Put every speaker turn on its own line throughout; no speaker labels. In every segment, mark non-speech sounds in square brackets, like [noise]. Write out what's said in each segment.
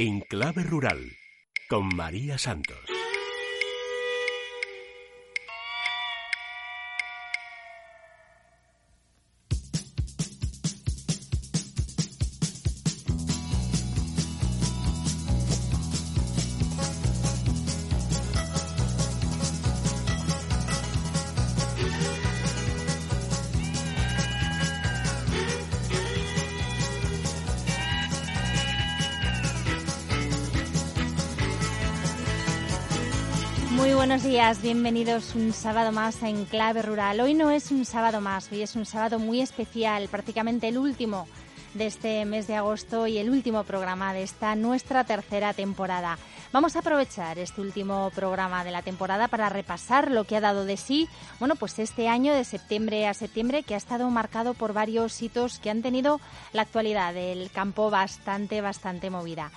En clave rural con María Santos.
Días, bienvenidos un sábado más en Clave Rural. Hoy no es un sábado más, hoy es un sábado muy especial, prácticamente el último de este mes de agosto y el último programa de esta nuestra tercera temporada. Vamos a aprovechar este último programa de la temporada para repasar lo que ha dado de sí, bueno, pues este año de septiembre a septiembre que ha estado marcado por varios hitos que han tenido la actualidad del campo bastante, bastante movida.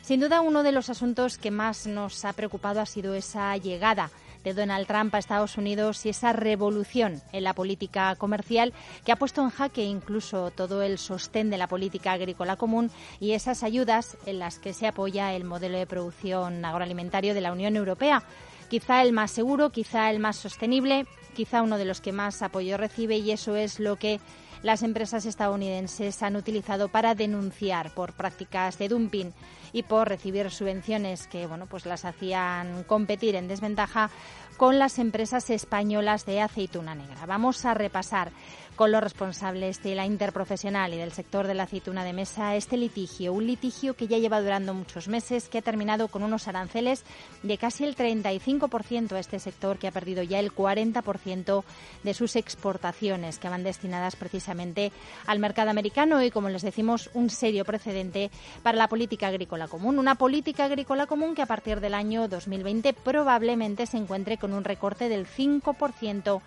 Sin duda, uno de los asuntos que más nos ha preocupado ha sido esa llegada de Donald Trump a Estados Unidos y esa revolución en la política comercial que ha puesto en jaque incluso todo el sostén de la política agrícola común y esas ayudas en las que se apoya el modelo de producción agroalimentario de la Unión Europea. Quizá el más seguro, quizá el más sostenible, quizá uno de los que más apoyo recibe y eso es lo que las empresas estadounidenses han utilizado para denunciar por prácticas de dumping y por recibir subvenciones que bueno, pues las hacían competir en desventaja con las empresas españolas de aceituna negra. Vamos a repasar con los responsables de la interprofesional y del sector de la aceituna de mesa este litigio, un litigio que ya lleva durando muchos meses, que ha terminado con unos aranceles de casi el 35% a este sector, que ha perdido ya el 40% de sus exportaciones, que van destinadas precisamente al mercado americano y, como les decimos, un serio precedente para la política agrícola común. Una política agrícola común que a partir del año 2020 probablemente se encuentre con un recorte del 5%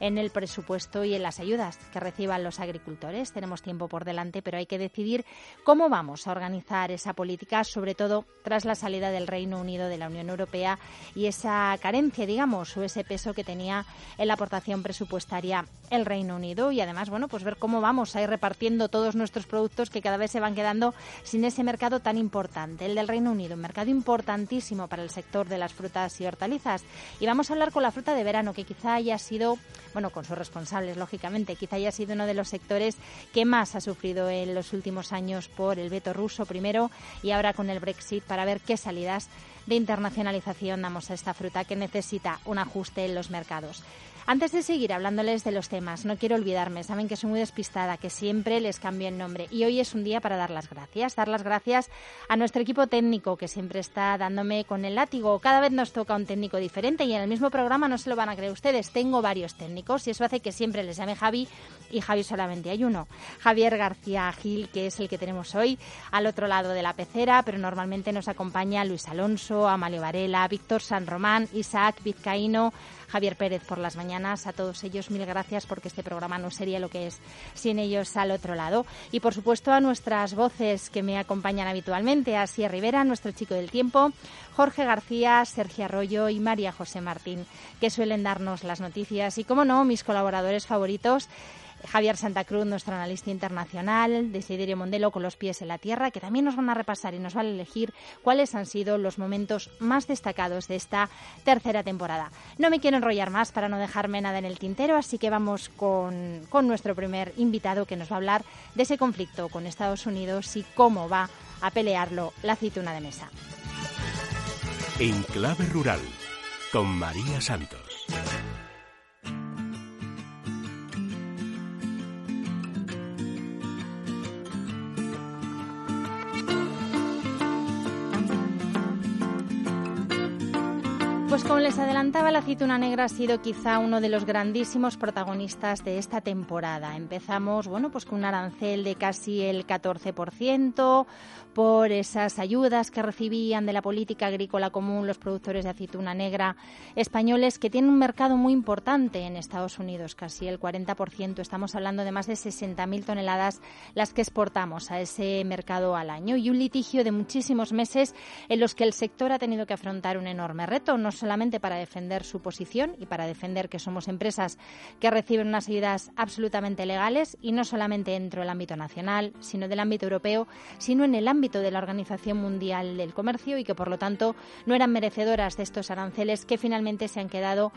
en el presupuesto y en las ayudas que reciban los agricultores. Tenemos tiempo por delante, pero hay que decidir cómo vamos a organizar esa política, sobre todo tras la salida del Reino Unido de la Unión Europea y esa carencia, digamos, o ese peso que tenía en la aportación presupuestaria el Reino Unido y además, bueno, pues ver cómo vamos a ir repartiendo todos nuestros productos que cada vez se van quedando sin ese mercado tan importante, el del Reino Unido, un mercado importantísimo para el sector de las frutas y hortalizas. Y vamos a hablar con la fruta de verano, que quizá haya sido bueno, con sus responsables, lógicamente. Quizá haya sido uno de los sectores que más ha sufrido en los últimos años por el veto ruso primero y ahora con el Brexit para ver qué salidas de internacionalización damos a esta fruta que necesita un ajuste en los mercados. Antes de seguir hablándoles de los temas, no quiero olvidarme, saben que soy muy despistada, que siempre les cambio el nombre y hoy es un día para dar las gracias, dar las gracias a nuestro equipo técnico que siempre está dándome con el látigo. Cada vez nos toca un técnico diferente y en el mismo programa no se lo van a creer ustedes, tengo varios técnicos y eso hace que siempre les llame Javi y Javi solamente hay uno. Javier García Gil, que es el que tenemos hoy al otro lado de la pecera, pero normalmente nos acompaña Luis Alonso, Amalio Varela, Víctor San Román, Isaac Vizcaíno, Javier Pérez por las mañanas. A todos ellos mil gracias porque este programa no sería lo que es sin ellos al otro lado. Y por supuesto a nuestras voces que me acompañan habitualmente, a Rivera, nuestro chico del tiempo, Jorge García, Sergio Arroyo y María José Martín, que suelen darnos las noticias y, como no, mis colaboradores favoritos. Javier Santa Cruz, nuestro analista internacional, Desiderio Mondelo con los pies en la tierra, que también nos van a repasar y nos van a elegir cuáles han sido los momentos más destacados de esta tercera temporada. No me quiero enrollar más para no dejarme nada en el tintero, así que vamos con, con nuestro primer invitado que nos va a hablar de ese conflicto con Estados Unidos y cómo va a pelearlo la aceituna de mesa.
En clave rural con María Santos.
Como les adelantaba, la aceituna negra ha sido quizá uno de los grandísimos protagonistas de esta temporada. Empezamos, bueno, pues con un arancel de casi el 14% por esas ayudas que recibían de la política agrícola común los productores de aceituna negra españoles que tienen un mercado muy importante en Estados Unidos, casi el 40%. Estamos hablando de más de 60.000 toneladas las que exportamos a ese mercado al año y un litigio de muchísimos meses en los que el sector ha tenido que afrontar un enorme reto, no solamente para defender su posición y para defender que somos empresas que reciben unas ayudas absolutamente legales y no solamente dentro del ámbito nacional, sino del ámbito europeo, sino en el ámbito de la Organización Mundial del Comercio y que por lo tanto no eran merecedoras de estos aranceles que finalmente se han quedado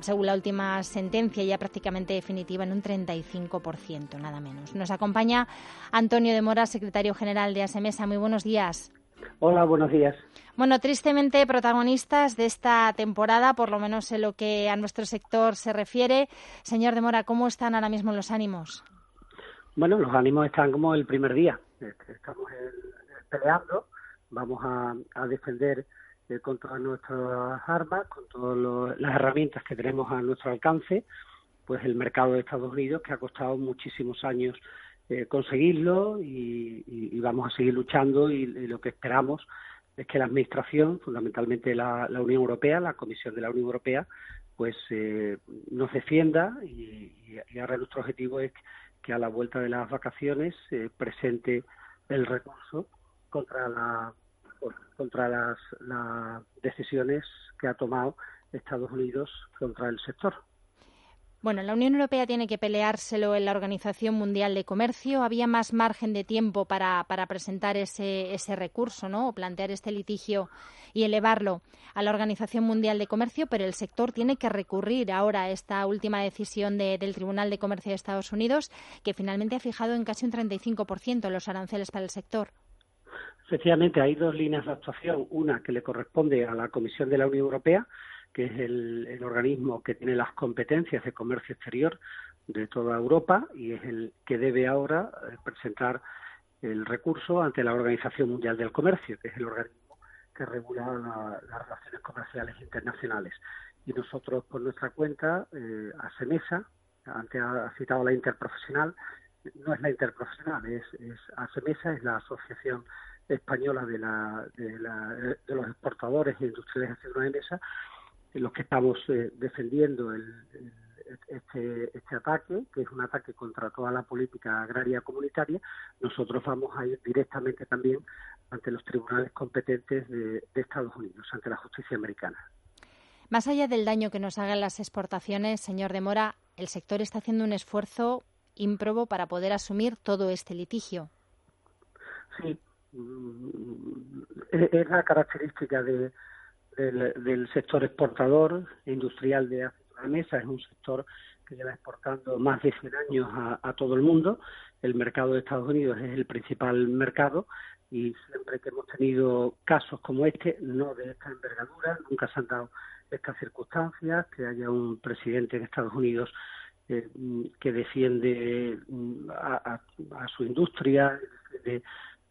según la última sentencia ya prácticamente definitiva, en un 35%, nada menos. Nos acompaña Antonio de Mora, secretario general de ASEMESA. Muy buenos días.
Hola, buenos días.
Bueno, tristemente protagonistas de esta temporada, por lo menos en lo que a nuestro sector se refiere. Señor de Mora, ¿cómo están ahora mismo los ánimos?
Bueno, los ánimos están como el primer día. Estamos peleando, vamos a, defender eh, con todas nuestras armas, con todas las herramientas que tenemos a nuestro alcance, pues el mercado de Estados Unidos que ha costado muchísimos años eh, conseguirlo y, vamos a seguir luchando y lo que esperamos es que la Administración, fundamentalmente la, Unión Europea, la Comisión de la Unión Europea, pues eh, nos defienda y, ahora nuestro objetivo es que a la vuelta de las vacaciones se presente el recurso contra la contra las, las decisiones que ha tomado Estados Unidos contra el sector.
Bueno, la Unión Europea tiene que peleárselo en la Organización Mundial de Comercio. Había más margen de tiempo para, para presentar ese, ese recurso, ¿no? O plantear este litigio y elevarlo a la Organización Mundial de Comercio, pero el sector tiene que recurrir ahora a esta última decisión del Tribunal de Comercio de Estados Unidos, que finalmente ha fijado en casi un 35% los aranceles para el sector.
Efectivamente, hay dos líneas de actuación. Una que le corresponde a la Comisión de la Unión Europea, que es el, organismo que tiene las competencias de comercio exterior de toda Europa y es el que debe ahora eh, presentar el recurso ante la Organización Mundial del Comercio, que es el organismo que regula las relaciones comerciales internacionales. Y nosotros, por nuestra cuenta, eh, ASEMESA, antes ha citado la interprofesional, no es la interprofesional, es, es ASEMESA, es la Asociación Española de, la, de, de los Exportadores e Industriales de Mesa, los que estamos eh, defendiendo este, este ataque, que es un ataque contra toda la política agraria comunitaria, nosotros vamos a ir directamente también ante los tribunales competentes de, Estados Unidos, ante la justicia americana.
Más allá del daño que nos hagan las exportaciones, señor de Mora, el sector está haciendo un esfuerzo ímprobo para poder asumir todo este litigio.
Sí, mm, es la característica de, del, sector exportador industrial de mesa. Es un sector que lleva exportando más de 100 años a, todo el mundo. El mercado de Estados Unidos es el principal mercado y siempre que hemos tenido casos como este, no de esta envergadura, nunca se han dado estas circunstancias, que haya un presidente de Estados Unidos eh, que defiende mm, a, su industria, defiende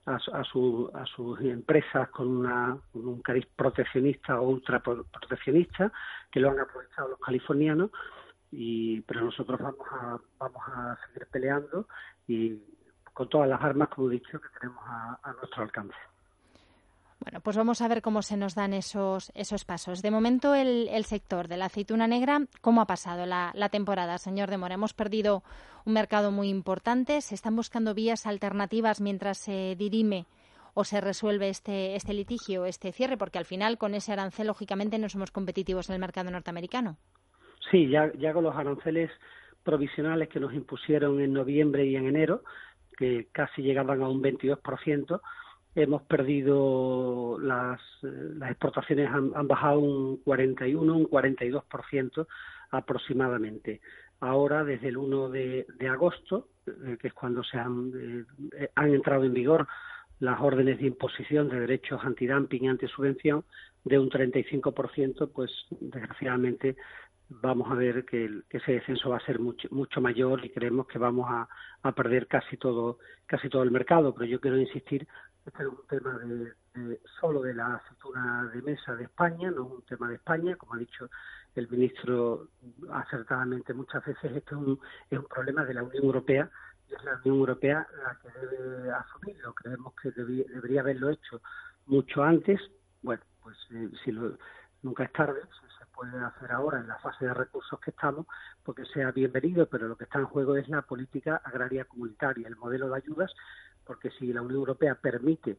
a, a, su, a sus empresas con, una, un cariz proteccionista o ultra proteccionista que lo han aprovechado los californianos y pero nosotros vamos a vamos a seguir peleando y con todas las armas como he dicho que tenemos a nuestro alcance.
Bueno, pues vamos a ver cómo se nos dan esos, esos pasos. De momento, el, sector de la aceituna negra, ¿cómo ha pasado la, temporada, señor de Mora? Hemos perdido un mercado muy importante. ¿Se están buscando vías alternativas mientras se dirime o se resuelve este, este litigio, este cierre? Porque al final, con ese arancel, lógicamente, no somos competitivos en el mercado norteamericano.
Sí, ya, ya con los aranceles provisionales que nos impusieron en noviembre y en enero, que casi llegaban a un 22%, hemos perdido las, las exportaciones han, bajado un 41, un 42% aproximadamente. Ahora, desde el 1 de, agosto, eh, que es cuando se han, eh, han entrado en vigor las órdenes de imposición de derechos antidumping y antisubvención, de un 35%, pues desgraciadamente vamos a ver que, ese descenso va a ser mucho, mucho mayor y creemos que vamos a, a, perder casi todo casi todo el mercado. Pero yo quiero insistir este es un tema de, solo de la aceituna de mesa de España, no es un tema de España, como ha dicho el ministro acertadamente muchas veces, esto es un, es un problema de la Unión Europea y es la Unión Europea la que debe asumirlo. Creemos que debería haberlo hecho mucho antes. Bueno, pues eh, si lo, nunca es tarde, se puede hacer ahora en la fase de recursos que estamos, porque sea bienvenido, pero lo que está en juego es la política agraria comunitaria, el modelo de ayudas porque si la Unión Europea permite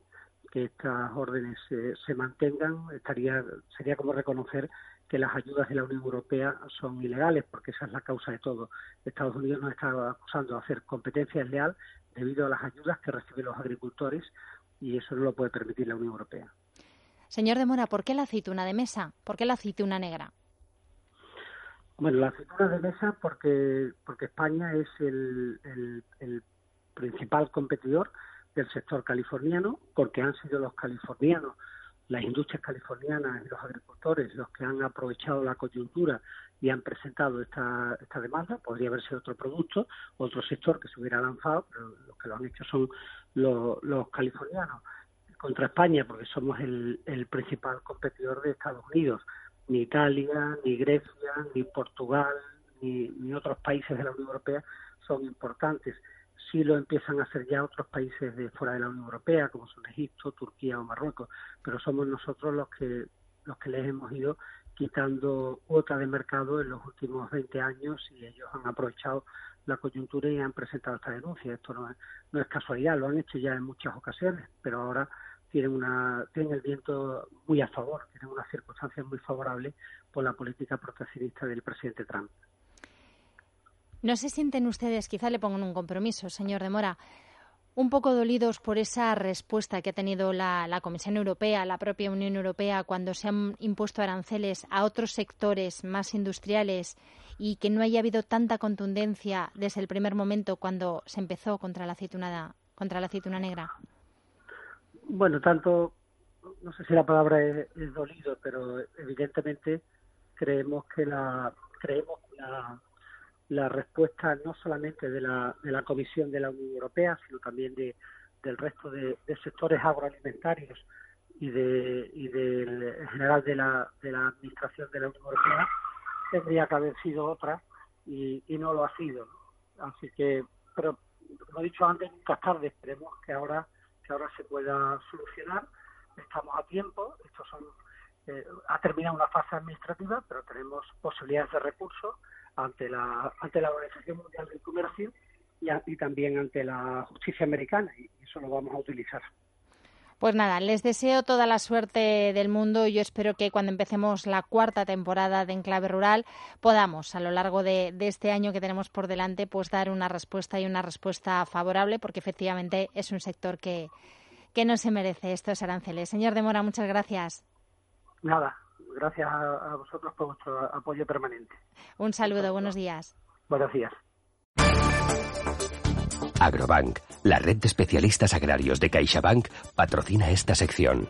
que estas órdenes se mantengan, estaría sería como reconocer que las ayudas de la Unión Europea son ilegales, porque esa es la causa de todo. Estados Unidos nos está acusando de hacer competencia desleal debido a las ayudas que reciben los agricultores y eso no lo puede permitir la Unión Europea.
Señor de Mora, ¿por qué la aceituna de mesa? ¿Por qué la aceituna negra?
Bueno, la aceituna de mesa porque porque España es el, el principal competidor del sector californiano, porque han sido los californianos, las industrias californianas y los agricultores los que han aprovechado la coyuntura y han presentado esta, esta demanda. Podría haber sido otro producto, otro sector que se hubiera lanzado, pero los que lo han hecho son los, californianos contra España, porque somos el, principal competidor de Estados Unidos. Ni Italia, ni Grecia, ni Portugal, ni otros países de la Unión Europea son importantes sí lo empiezan a hacer ya otros países de fuera de la Unión Europea, como son Egipto, Turquía o Marruecos, pero somos nosotros los que los que les hemos ido quitando cuota de mercado en los últimos 20 años y ellos han aprovechado la coyuntura y han presentado esta denuncia. Esto no es, no es casualidad, lo han hecho ya en muchas ocasiones, pero ahora tienen, una, tienen el viento muy a favor, tienen unas circunstancias muy favorables por la política proteccionista del presidente Trump.
¿No se sienten ustedes, quizá le pongo un compromiso, señor de Mora, un poco dolidos por esa respuesta que ha tenido la, Comisión Europea, la propia Unión Europea, cuando se han impuesto aranceles a otros sectores más industriales y que no haya habido tanta contundencia desde el primer momento cuando se empezó contra la aceituna, contra la aceituna negra?
Bueno, tanto, no sé si la palabra es, es dolido, pero evidentemente creemos que la, creemos que la la respuesta no solamente de la, de la Comisión de la Unión Europea, sino también de, del resto de, sectores agroalimentarios y, de, y del, en general de la, de la Administración de la Unión Europea, tendría que haber sido otra y, no lo ha sido. Así que, pero como he dicho antes, nunca tarde, esperemos que ahora, que ahora se pueda solucionar. Estamos a tiempo, estos son, eh, ha terminado una fase administrativa, pero tenemos posibilidades de recursos ante la, ante la Organización Mundial del Comercio y, también ante la justicia americana y eso lo vamos a utilizar.
Pues nada, les deseo toda la suerte del mundo y yo espero que cuando empecemos la cuarta temporada de Enclave Rural podamos a lo largo de, este año que tenemos por delante pues dar una respuesta y una respuesta favorable porque efectivamente es un sector que, que no se merece estos aranceles. Señor Demora, muchas gracias.
Nada, gracias a, vosotros por vuestro apoyo permanente.
Un saludo, buenos días.
Buenos días.
Agrobank, la red de especialistas agrarios de CaixaBank, patrocina esta sección.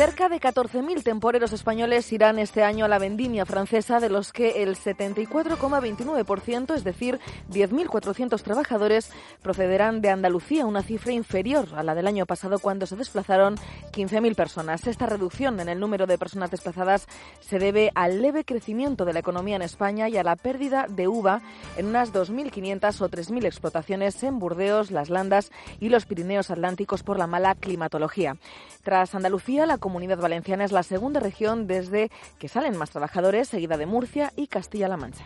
Cerca de 14.000 temporeros españoles irán este año a la vendimia francesa, de los que el 74,29%, es decir, 10.400 trabajadores, procederán de Andalucía, una cifra inferior a la del año pasado cuando se desplazaron 15.000 personas. Esta reducción en el número de personas desplazadas se debe al leve crecimiento de la economía en España y a la pérdida de uva en unas 2.500 o 3.000 explotaciones en Burdeos, las Landas y los Pirineos Atlánticos por la mala climatología. Tras Andalucía, la Comunidad Valenciana es la segunda región desde que salen más trabajadores, seguida de Murcia y Castilla-La Mancha.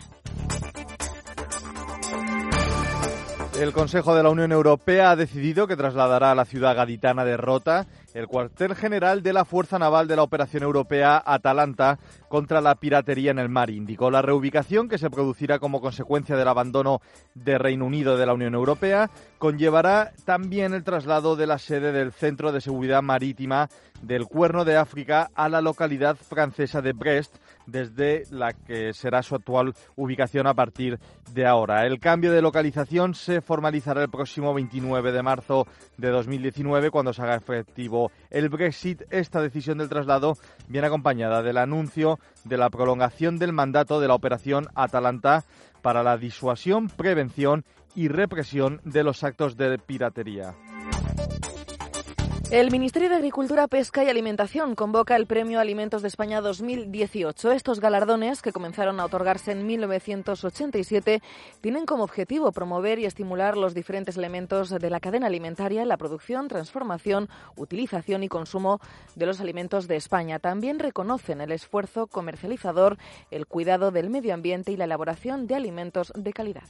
El Consejo de la Unión Europea ha decidido que trasladará a la ciudad gaditana de Rota el cuartel general de la Fuerza Naval de la Operación Europea Atalanta contra la piratería en el mar Índico. La reubicación, que se producirá como consecuencia del abandono de Reino Unido de la Unión Europea, conllevará también el traslado de la sede del Centro de Seguridad Marítima del Cuerno de África a la localidad francesa de Brest, desde la que será su actual ubicación a partir de ahora. El cambio de localización se formalizará el próximo 29 de marzo de 2019 cuando se haga efectivo el Brexit. Esta decisión del traslado viene acompañada del anuncio de la prolongación del mandato de la operación Atalanta para la disuasión, prevención y represión de los actos de piratería.
El Ministerio de Agricultura, Pesca y Alimentación convoca el Premio Alimentos de España 2018. Estos galardones, que comenzaron a otorgarse en 1987, tienen como objetivo promover y estimular los diferentes elementos de la cadena alimentaria en la producción, transformación, utilización y consumo de los alimentos de España. También reconocen el esfuerzo comercializador, el cuidado del medio ambiente y la elaboración de alimentos de calidad.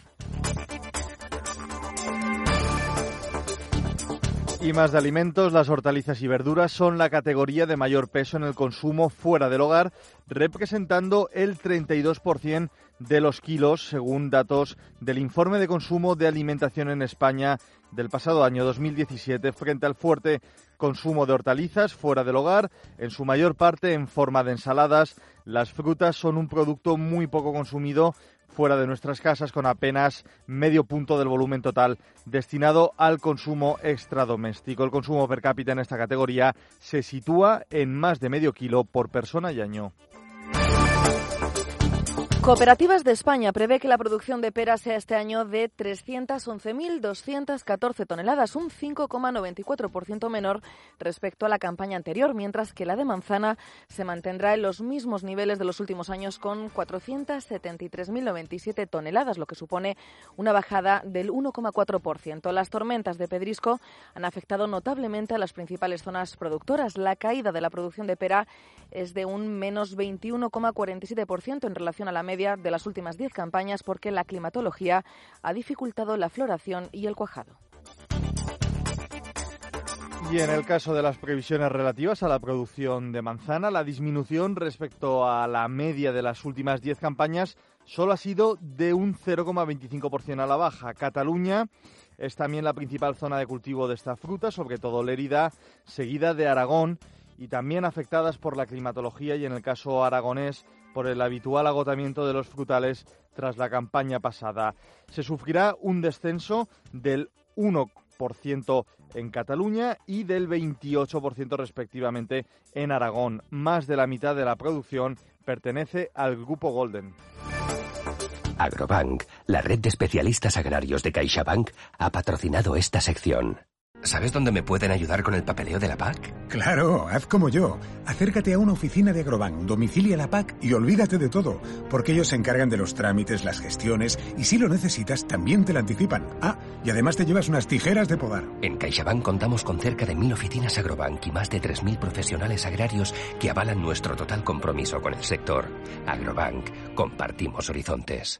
Y más de alimentos, las hortalizas y verduras son la categoría de mayor peso en el consumo fuera del hogar, representando el 32% de los kilos, según datos del informe de consumo de alimentación en España del pasado año 2017, frente al fuerte consumo de hortalizas fuera del hogar, en su mayor parte en forma de ensaladas. Las frutas son un producto muy poco consumido fuera de nuestras casas con apenas medio punto del volumen total destinado al consumo extradoméstico. El consumo per cápita en esta categoría se sitúa en más de medio kilo por persona y año.
Cooperativas de España prevé que la producción de peras sea este año de 311.214 toneladas, un 5,94% menor respecto a la campaña anterior, mientras que la de manzana se mantendrá en los mismos niveles de los últimos años con 473.097 toneladas, lo que supone una bajada del 1,4%. Las tormentas de pedrisco han afectado notablemente a las principales zonas productoras. La caída de la producción de pera es de un menos 21,47% en relación a la media de las últimas 10 campañas porque la climatología ha dificultado la floración y el cuajado.
Y en el caso de las previsiones relativas a la producción de manzana, la disminución respecto a la media de las últimas 10 campañas solo ha sido de un 0,25% a la baja. Cataluña es también la principal zona de cultivo de esta fruta, sobre todo Lérida, seguida de Aragón y también afectadas por la climatología y en el caso aragonés por el habitual agotamiento de los frutales tras la campaña pasada. Se sufrirá un descenso del 1% en Cataluña y del 28% respectivamente en Aragón. Más de la mitad de la producción pertenece al grupo Golden.
Agrobank, la red de especialistas agrarios de CaixaBank, ha patrocinado esta sección. ¿Sabes dónde me pueden ayudar con el papeleo de la PAC?
Claro, haz como yo. Acércate a una oficina de Agrobank, domicilia la PAC y olvídate de todo, porque ellos se encargan de los trámites, las gestiones y si lo necesitas también te la anticipan. Ah, y además te llevas unas tijeras de podar.
En CaixaBank contamos con cerca de mil oficinas Agrobank y más de 3.000 profesionales agrarios que avalan nuestro total compromiso con el sector. Agrobank, compartimos horizontes.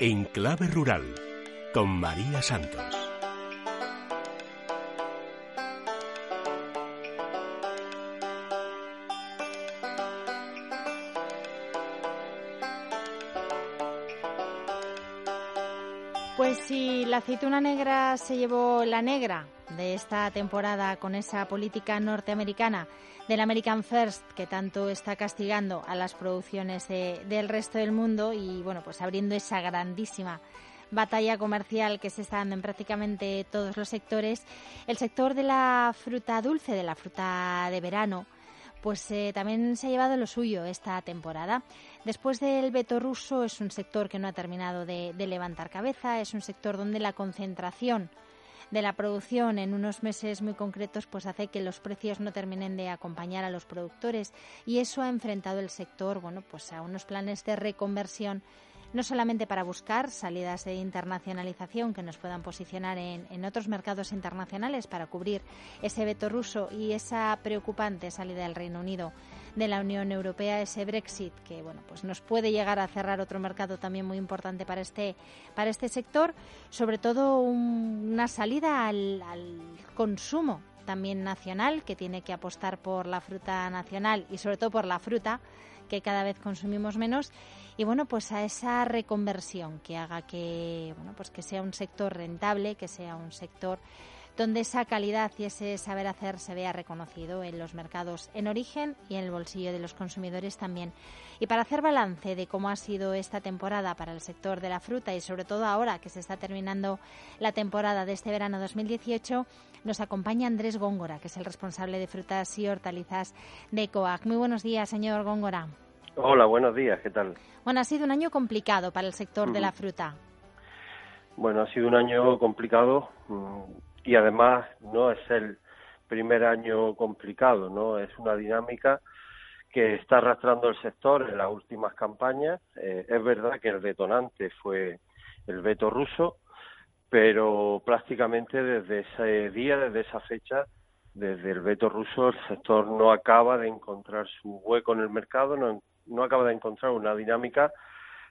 En Clave Rural, con María Santos.
Pues si la aceituna negra se llevó la negra de esta temporada con esa política norteamericana del American First que tanto está castigando a las producciones del resto del mundo y bueno pues abriendo esa grandísima batalla comercial que se está dando en prácticamente todos los sectores, el sector de la fruta dulce, de la fruta de verano, pues eh, también se ha llevado lo suyo esta temporada. Después del veto ruso es un sector que no ha terminado de, de levantar cabeza, es un sector donde la concentración de la producción en unos meses muy concretos pues hace que los precios no terminen de acompañar a los productores. Y eso ha enfrentado el sector bueno pues a unos planes de reconversión no solamente para buscar salidas de internacionalización que nos puedan posicionar en, otros mercados internacionales para cubrir ese veto ruso y esa preocupante salida del Reino Unido de la Unión Europea, ese Brexit que bueno, pues nos puede llegar a cerrar otro mercado también muy importante para este, para este sector, sobre todo una salida al, al consumo también nacional que tiene que apostar por la fruta nacional y sobre todo por la fruta que cada vez consumimos menos. Y bueno, pues a esa reconversión que haga que bueno, pues que sea un sector rentable, que sea un sector donde esa calidad y ese saber hacer se vea reconocido en los mercados en origen y en el bolsillo de los consumidores también. Y para hacer balance de cómo ha sido esta temporada para el sector de la fruta y sobre todo ahora que se está terminando la temporada de este verano 2018, nos acompaña Andrés Góngora, que es el responsable de frutas y hortalizas de COAC. Muy buenos días, señor Góngora.
Hola, buenos días, ¿qué tal?
Bueno, ha sido un año complicado para el sector de la fruta.
Bueno, ha sido un año complicado mm, y además no es el primer año complicado, ¿no? Es una dinámica que está arrastrando el sector en las últimas campañas. Eh, es verdad que el detonante fue el veto ruso, pero prácticamente desde ese día, desde esa fecha, desde el veto ruso, el sector no acaba de encontrar su hueco en el mercado, no, no acaba de encontrar una dinámica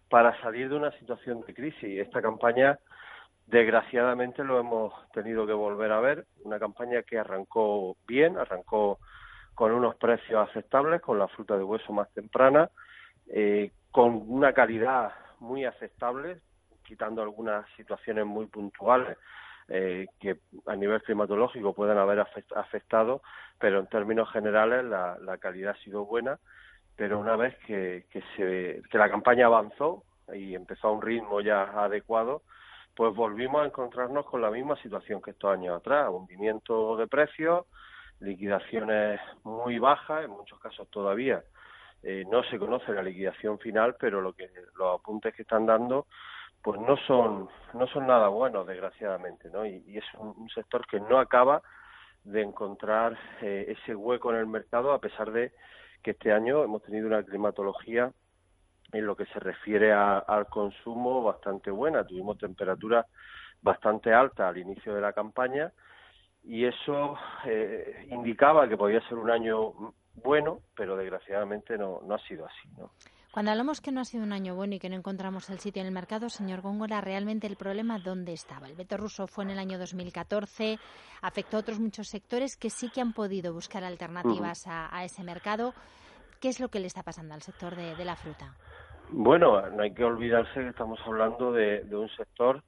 para salir de una situación de crisis. Esta campaña, desgraciadamente, lo hemos tenido que volver a ver. Una campaña que arrancó bien, arrancó con unos precios aceptables, con la fruta de hueso más temprana, eh, con una calidad muy aceptable, quitando algunas situaciones muy puntuales eh, que a nivel climatológico pueden haber afectado, pero en términos generales la, la calidad ha sido buena pero una vez que, que, se, que la campaña avanzó y empezó a un ritmo ya adecuado, pues volvimos a encontrarnos con la misma situación que estos años atrás, hundimiento de precios, liquidaciones muy bajas, en muchos casos todavía eh, no se conoce la liquidación final, pero lo que los apuntes que están dando pues no son no son nada buenos desgraciadamente, ¿no? Y, es un, sector que no acaba de encontrar eh, ese hueco en el mercado a pesar de que este año hemos tenido una climatología en lo que se refiere al consumo bastante buena. Tuvimos temperaturas bastante altas al inicio de la campaña y eso eh, indicaba que podía ser un año bueno, pero desgraciadamente no, no ha sido así. ¿no?
Cuando hablamos que no ha sido un año bueno y que no encontramos el sitio en el mercado, señor Góngora, realmente el problema dónde estaba. El veto ruso fue en el año 2014, afectó a otros muchos sectores que sí que han podido buscar alternativas a, ese mercado. ¿Qué es lo que le está pasando al sector de, la fruta?
Bueno, no hay que olvidarse que estamos hablando de, un sector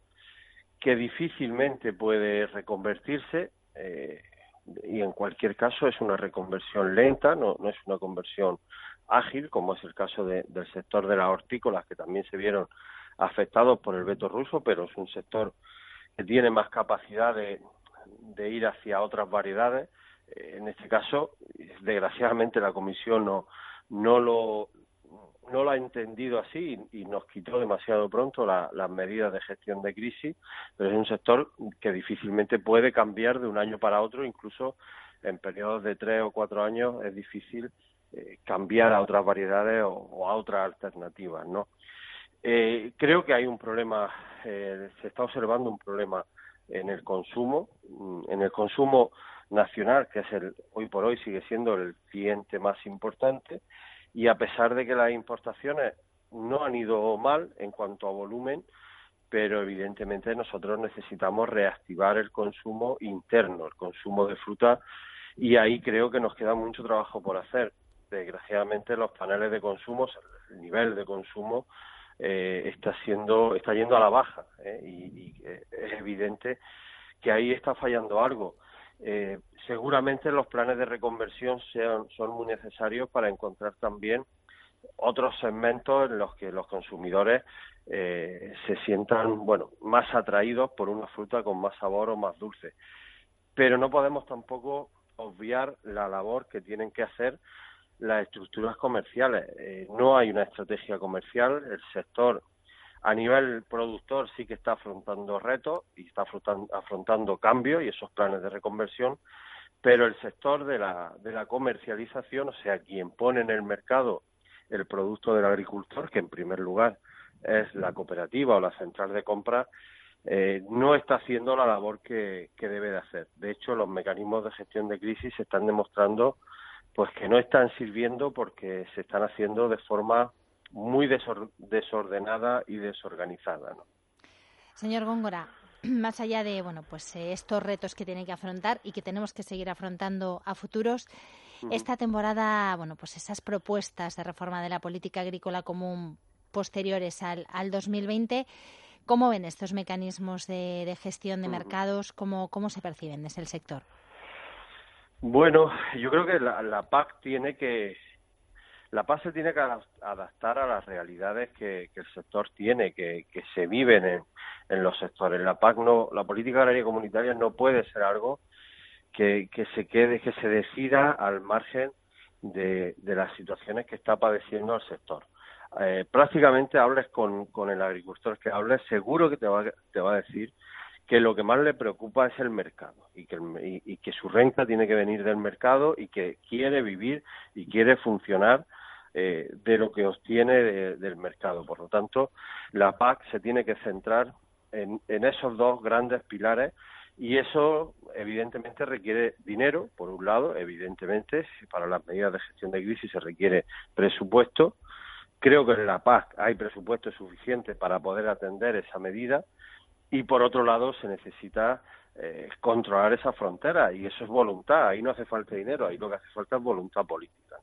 que difícilmente puede reconvertirse eh, y en cualquier caso es una reconversión lenta, no, es una conversión ágil, como es el caso del sector de las hortícolas, que también se vieron afectados por el veto ruso, pero es un sector que tiene más capacidad de, ir hacia otras variedades. Eh, en este caso, desgraciadamente la Comisión no, no lo no lo ha entendido así y, nos quitó demasiado pronto las medidas de gestión de crisis, pero es un sector que difícilmente puede cambiar de un año para otro, incluso en periodos de tres o cuatro años es difícil eh, cambiar a otras variedades o, a otras alternativas, ¿no? Eh, creo que hay un problema, eh, se está observando un problema en el consumo, mm, en el consumo nacional, que es el hoy por hoy sigue siendo el cliente más importante, y a pesar de que las importaciones no han ido mal en cuanto a volumen, pero evidentemente nosotros necesitamos reactivar el consumo interno, el consumo de fruta, y ahí creo que nos queda mucho trabajo por hacer desgraciadamente los paneles de consumo, el nivel de consumo eh, está siendo, está yendo a la baja ¿eh? y, eh, es evidente que ahí está fallando algo. Eh, seguramente los planes de reconversión sean, son muy necesarios para encontrar también otros segmentos en los que los consumidores eh, se sientan, bueno, más atraídos por una fruta con más sabor o más dulce. Pero no podemos tampoco obviar la labor que tienen que hacer las estructuras comerciales. Eh, no hay una estrategia comercial, el sector a nivel productor sí que está afrontando retos y está afrontando, afrontando cambios y esos planes de reconversión, pero el sector de la, de la comercialización, o sea, quien pone en el mercado el producto del agricultor, que en primer lugar es la cooperativa o la central de compra, eh, no está haciendo la labor que, que debe de hacer. De hecho, los mecanismos de gestión de crisis se están demostrando pues que no están sirviendo porque se están haciendo de forma muy desordenada y desorganizada. ¿no?
Señor Góngora, [clears throat] más allá de bueno, pues eh, estos retos que tiene que afrontar y que tenemos que seguir afrontando a futuros, esta temporada, bueno, pues esas propuestas de reforma de la política agrícola común posteriores al, al 2020, ¿cómo ven estos mecanismos de, gestión de mercados? ¿Cómo, ¿Cómo se perciben desde el sector?
Bueno, yo creo que la, PAC tiene que la PAC se tiene que adaptar a las realidades que, el sector tiene, que, se viven en, los sectores. La PAC no, la política agraria comunitaria no puede ser algo que, se quede, que se decida al margen de, las situaciones que está padeciendo el sector. Eh, prácticamente hables con, con el agricultor que hables, seguro que te va, te va a decir que lo que más le preocupa es el mercado y que, y, que su renta tiene que venir del mercado y que quiere vivir y quiere funcionar eh, de lo que obtiene del mercado. Por lo tanto, la PAC se tiene que centrar en, en esos dos grandes pilares y eso evidentemente requiere dinero, por un lado, evidentemente, para las medidas de gestión de crisis se requiere presupuesto. Creo que en la PAC hay presupuesto suficiente para poder atender esa medida y por otro lado se necesita eh, controlar esa frontera y eso es voluntad, ahí no hace falta dinero, ahí lo que hace falta es voluntad política.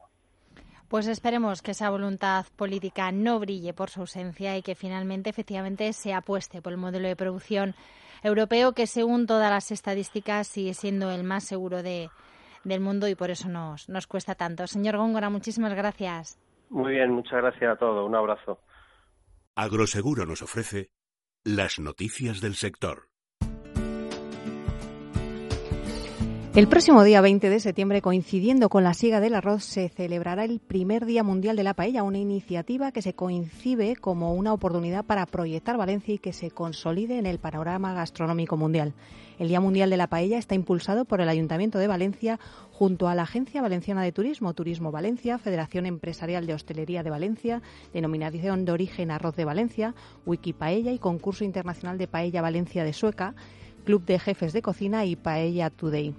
Pues esperemos que esa voluntad política no brille por su ausencia y que finalmente efectivamente se apueste por el modelo de producción europeo que según todas las estadísticas sigue siendo el más seguro de, del mundo y por eso nos, nos cuesta tanto. Señor Góngora, muchísimas gracias.
Muy bien, muchas gracias a todos. Un abrazo.
Agroseguro nos ofrece las noticias del sector.
El próximo día 20 de septiembre, coincidiendo con la siega del arroz, se celebrará el primer Día Mundial de la Paella, una iniciativa que se coincide como una oportunidad para proyectar Valencia y que se consolide en el panorama gastronómico mundial. El Día Mundial de la Paella está impulsado por el Ayuntamiento de Valencia junto a la Agencia Valenciana de Turismo, Turismo Valencia, Federación Empresarial de Hostelería de Valencia, Denominación de Origen Arroz de Valencia, Wiki Paella y Concurso Internacional de Paella Valencia de Sueca, Club de Jefes de Cocina y Paella Today.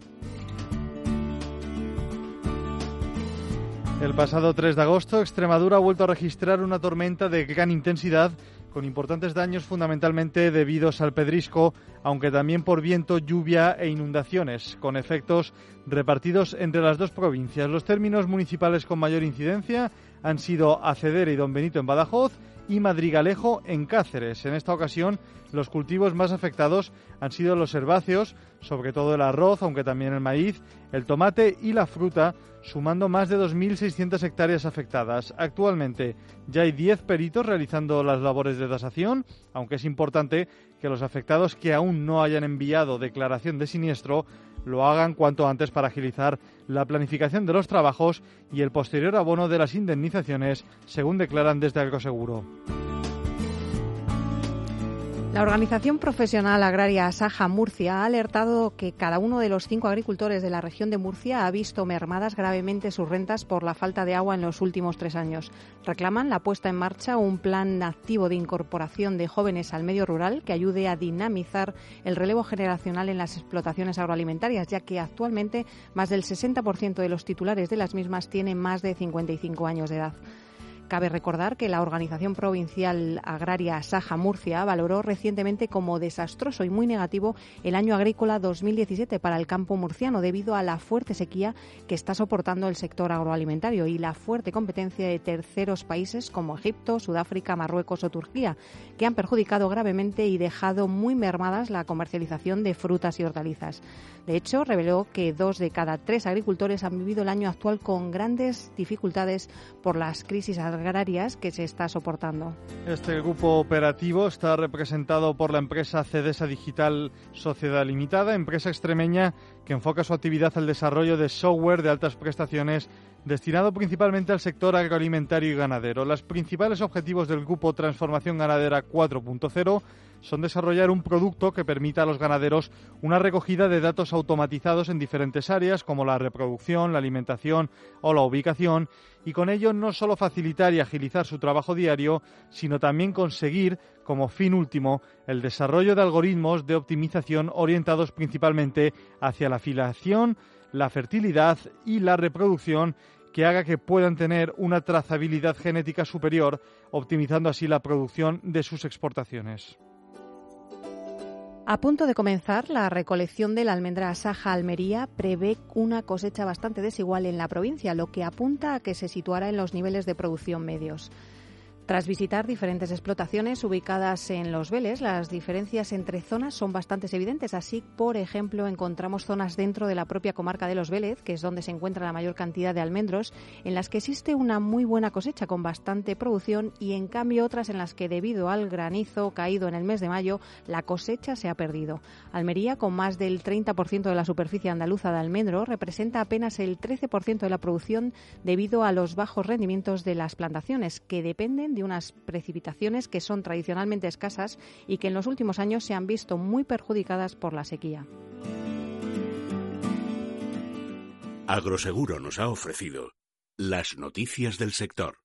El pasado 3 de agosto, Extremadura ha vuelto a registrar una tormenta de gran intensidad con importantes daños fundamentalmente debidos al pedrisco, aunque también por viento, lluvia e inundaciones, con efectos repartidos entre las dos provincias. Los términos municipales con mayor incidencia han sido Acedera y Don Benito en Badajoz y Madrigalejo en Cáceres. En esta ocasión, los cultivos más afectados han sido los herbáceos, sobre todo el arroz, aunque también el maíz, el tomate y la fruta, sumando más de 2.600 hectáreas afectadas. Actualmente ya hay 10 peritos realizando las labores de tasación, aunque es importante que los afectados que aún no hayan enviado declaración de siniestro lo hagan cuanto antes para agilizar la planificación de los trabajos y el posterior abono de las indemnizaciones, según declaran desde Alcoseguro.
La organización profesional agraria Saja Murcia ha alertado que cada uno de los cinco agricultores de la región de Murcia ha visto mermadas gravemente sus rentas por la falta de agua en los últimos tres años. Reclaman la puesta en marcha un plan activo de incorporación de jóvenes al medio rural que ayude a dinamizar el relevo generacional en las explotaciones agroalimentarias, ya que actualmente más del 60% de los titulares de las mismas tienen más de 55 años de edad. Cabe recordar que la Organización Provincial Agraria Saja Murcia valoró recientemente como desastroso y muy negativo el año agrícola 2017 para el campo murciano debido a la fuerte sequía que está soportando el sector agroalimentario y la fuerte competencia de terceros países como Egipto, Sudáfrica, Marruecos o Turquía, que han perjudicado gravemente y dejado muy mermadas la comercialización de frutas y hortalizas. De hecho, reveló que dos de cada tres agricultores han vivido el año actual con grandes dificultades por las crisis agrarias que se está soportando.
Este grupo operativo está representado por la empresa Cedesa Digital Sociedad Limitada, empresa extremeña que enfoca su actividad al desarrollo de software de altas prestaciones destinado principalmente al sector agroalimentario y ganadero. Los principales objetivos del grupo Transformación Ganadera 4.0 son desarrollar un producto que permita a los ganaderos una recogida de datos automatizados en diferentes áreas como la reproducción, la alimentación o la ubicación y con ello no solo facilitar y agilizar su trabajo diario, sino también conseguir como fin último el desarrollo de algoritmos de optimización orientados principalmente hacia la filación, la fertilidad y la reproducción que haga que puedan tener una trazabilidad genética superior, optimizando así la producción de sus exportaciones.
A punto de comenzar, la recolección de la almendra Saja Almería prevé una cosecha bastante desigual en la provincia, lo que apunta a que se situará en los niveles de producción medios. Tras visitar diferentes explotaciones ubicadas en los Vélez, las diferencias entre zonas son bastante evidentes. Así, por ejemplo, encontramos zonas dentro de la propia comarca de los Vélez, que es donde se encuentra la mayor cantidad de almendros, en las que existe una muy buena cosecha con bastante producción y, en cambio, otras en las que, debido al granizo caído en el mes de mayo, la cosecha se ha perdido. Almería, con más del 30% de la superficie andaluza de almendro, representa apenas el 13% de la producción debido a los bajos rendimientos de las plantaciones, que dependen de unas precipitaciones que son tradicionalmente escasas y que en los últimos años se han visto muy perjudicadas por la sequía.
Agroseguro nos ha ofrecido las noticias del sector.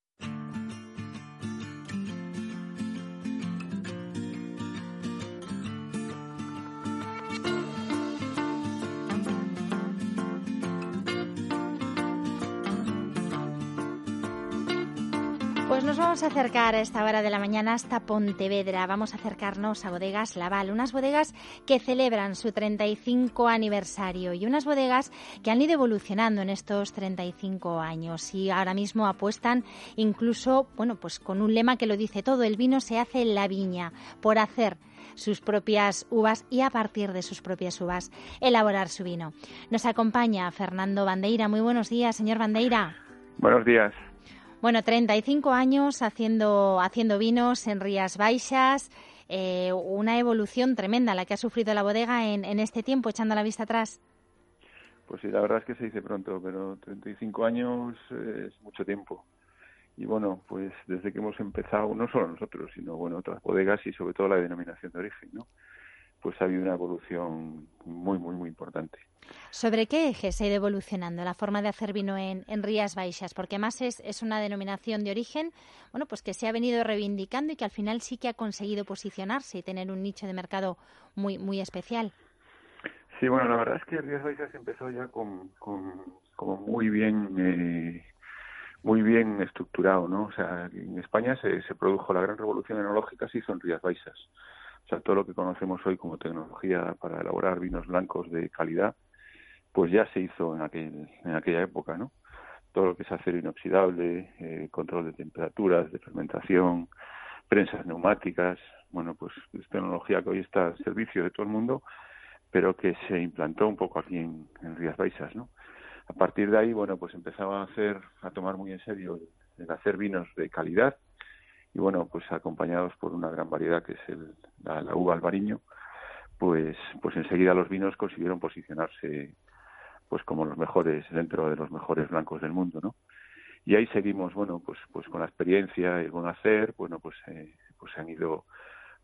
A acercar a esta hora de la mañana hasta Pontevedra. Vamos a acercarnos a Bodegas Laval, unas bodegas que celebran su 35 aniversario y unas bodegas que han ido evolucionando en estos 35 años y ahora mismo apuestan incluso, bueno, pues con un lema que lo dice todo, el vino se hace en la viña, por hacer sus propias uvas y a partir de sus propias uvas elaborar su vino. Nos acompaña Fernando Bandeira. Muy buenos días, señor Bandeira.
Buenos días.
Bueno, 35 años haciendo, haciendo vinos en Rías Baixas, eh, una evolución tremenda la que ha sufrido la bodega en, en este tiempo, echando la vista atrás.
Pues sí, la verdad es que se dice pronto, pero 35 años es mucho tiempo. Y bueno, pues desde que hemos empezado, no solo nosotros, sino bueno, otras bodegas y sobre todo la denominación de origen, ¿no? Pues ha habido una evolución muy, muy, muy importante.
¿Sobre qué eje se ha ido evolucionando la forma de hacer vino en, en Rías Baixas? Porque además es, es, una denominación de origen, bueno, pues que se ha venido reivindicando y que al final sí que ha conseguido posicionarse y tener un nicho de mercado muy, muy especial.
Sí, bueno, la verdad es que Rías Baixas empezó ya con, con como muy bien, eh, muy bien estructurado, ¿no? O sea, en España se, se produjo la gran revolución enológica, se hizo en Rías Baixas. O sea, todo lo que conocemos hoy como tecnología para elaborar vinos blancos de calidad, pues ya se hizo en, aquel, en aquella época, ¿no? Todo lo que es acero inoxidable, eh, control de temperaturas, de fermentación, prensas neumáticas, bueno, pues es tecnología que hoy está al servicio de todo el mundo, pero que se implantó un poco aquí en, Rías Baixas, ¿no? A partir de ahí, bueno, pues empezaba a hacer, a tomar muy en serio el hacer vinos de calidad, y bueno, pues acompañados por una gran variedad que es el, la, uva albariño, pues, pues enseguida los vinos consiguieron posicionarse pues como los mejores, dentro de los mejores blancos del mundo, ¿no? Y ahí seguimos, bueno, pues, pues con la experiencia y el buen hacer, bueno, pues, eh, pues se han ido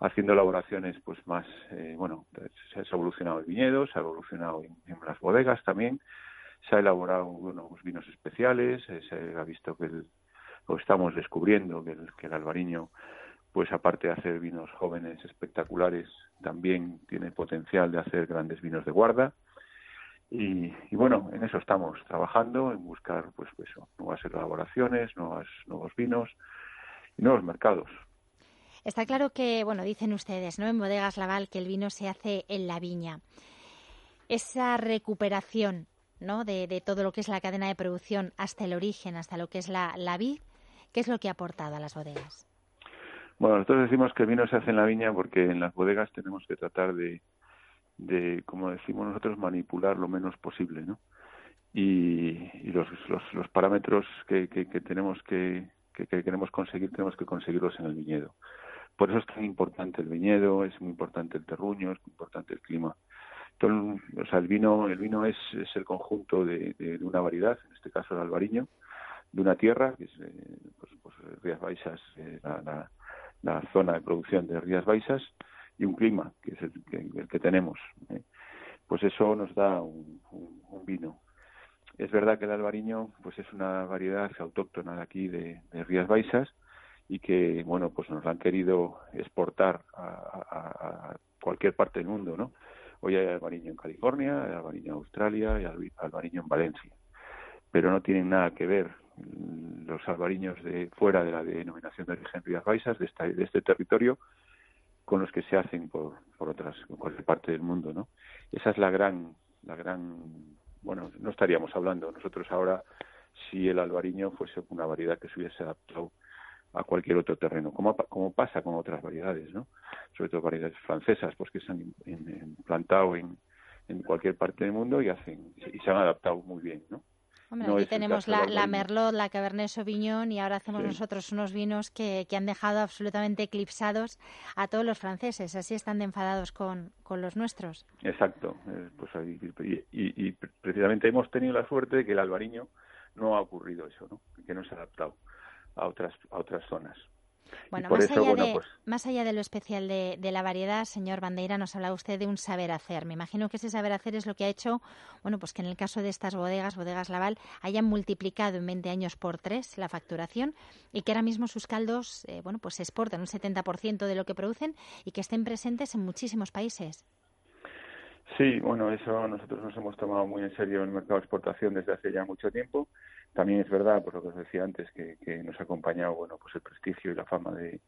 haciendo elaboraciones pues más, eh, bueno, se ha evolucionado el viñedo, se ha evolucionado en, en las bodegas también, se ha elaborado bueno, pues vinos especiales, eh, se ha visto que el, o estamos descubriendo que el, que el albariño, pues aparte de hacer vinos jóvenes espectaculares, también tiene potencial de hacer grandes vinos de guarda. Y, bueno, en eso estamos trabajando, en buscar pues eso, nuevas elaboraciones, nuevas, nuevos vinos y nuevos mercados.
Está claro que, bueno, dicen ustedes, ¿no? En Bodegas Laval que el vino se hace en la viña. Esa recuperación, ¿no? De, de todo lo que es la cadena de producción hasta el origen, hasta lo que es la, la vid, ¿Qué es lo que ha aportado a las bodegas?
Bueno, nosotros decimos que el vino se hace en la viña porque en las bodegas tenemos que tratar de, de como decimos nosotros, manipular lo menos posible, ¿no? Y, los, los, los, parámetros que, que, que tenemos que, que, queremos conseguir tenemos que conseguirlos en el viñedo. Por eso es tan importante el viñedo, es muy importante el terruño, es muy importante el clima. sea, el vino, el vino es, es el conjunto de, de, una variedad, en este caso el albariño, de una tierra, que es pues, pues, Rías Baixas, eh, la, la, zona de producción de Rías Baixas, y un clima, que es el que, tenemos. ¿eh? Pues eso nos da un, un, vino. Es verdad que el albariño pues es una variedad autóctona de aquí de, Rías Baixas y que bueno pues nos la han querido exportar a, cualquier parte del mundo, ¿no? Hoy hay albariño en California, hay albariño en Australia, hay albariño en Valencia, pero no tienen nada que ver los albariños de fuera de la denominación de origen Rías Baixas de, de este territorio con los que se hacen por, por otras por parte del mundo, ¿no? Esa es la gran la gran bueno, no estaríamos hablando nosotros ahora si el albariño fuese una variedad que se hubiese adaptado a cualquier otro terreno, como, como pasa con otras variedades, ¿no? Sobre todo variedades francesas, pues que se han implantado en, en cualquier parte del mundo y hacen y se han adaptado muy bien, ¿no?
Hombre, aquí tenemos la, la, Merlot, la Cabernet Sauvignon y ahora hacemos nosotros unos vinos que, que, han dejado absolutamente eclipsados a todos los franceses. Así están de enfadados con, con los nuestros.
Exacto. Eh, pues, y, y, precisamente hemos tenido la suerte de que el albariño no ha ocurrido eso, ¿no? que no se ha adaptado a otras, a otras zonas.
Bueno, más, allá de, pues más allá de lo especial de, la variedad, señor Bandeira, nos habla usted de un saber hacer. Me imagino que ese saber hacer es lo que ha hecho, bueno, pues que en el caso de estas bodegas, bodegas Laval, hayan multiplicado en 20 años por tres la facturación y que ahora mismo sus caldos, eh, bueno, pues se exportan un 70% de lo que producen y que estén presentes en muchísimos países.
Sí, bueno, eso nosotros nos hemos tomado muy en serio en el mercado de exportación desde hace ya mucho tiempo. También es verdad, por lo que os decía antes, que, que nos ha acompañado, bueno, pues el prestigio y la fama de,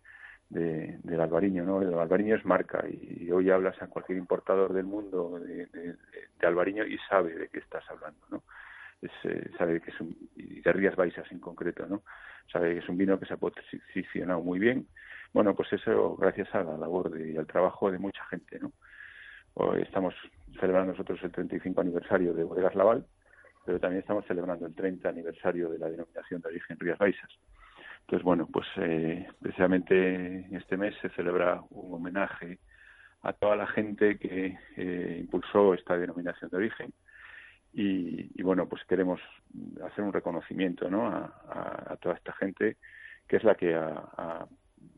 de, del albariño, ¿no? El albariño es marca y, hoy hablas a cualquier importador del mundo de, de, albariño y sabe de qué estás hablando, ¿no? Es, eh, sabe que es un, y de Rías Baixas en concreto, ¿no? Sabe que es un vino que se ha posicionado muy bien. Bueno, pues eso gracias a la labor y al trabajo de mucha gente, ¿no? Hoy estamos celebrando nosotros el 35 aniversario de Bodegas Laval, pero también estamos celebrando el 30 aniversario de la denominación de origen Rías Baixas. Entonces, bueno, pues eh, precisamente este mes se celebra un homenaje a toda la gente que eh, impulsó esta denominación de origen y, bueno, pues queremos hacer un reconocimiento ¿no? a, toda esta gente que es la que ha,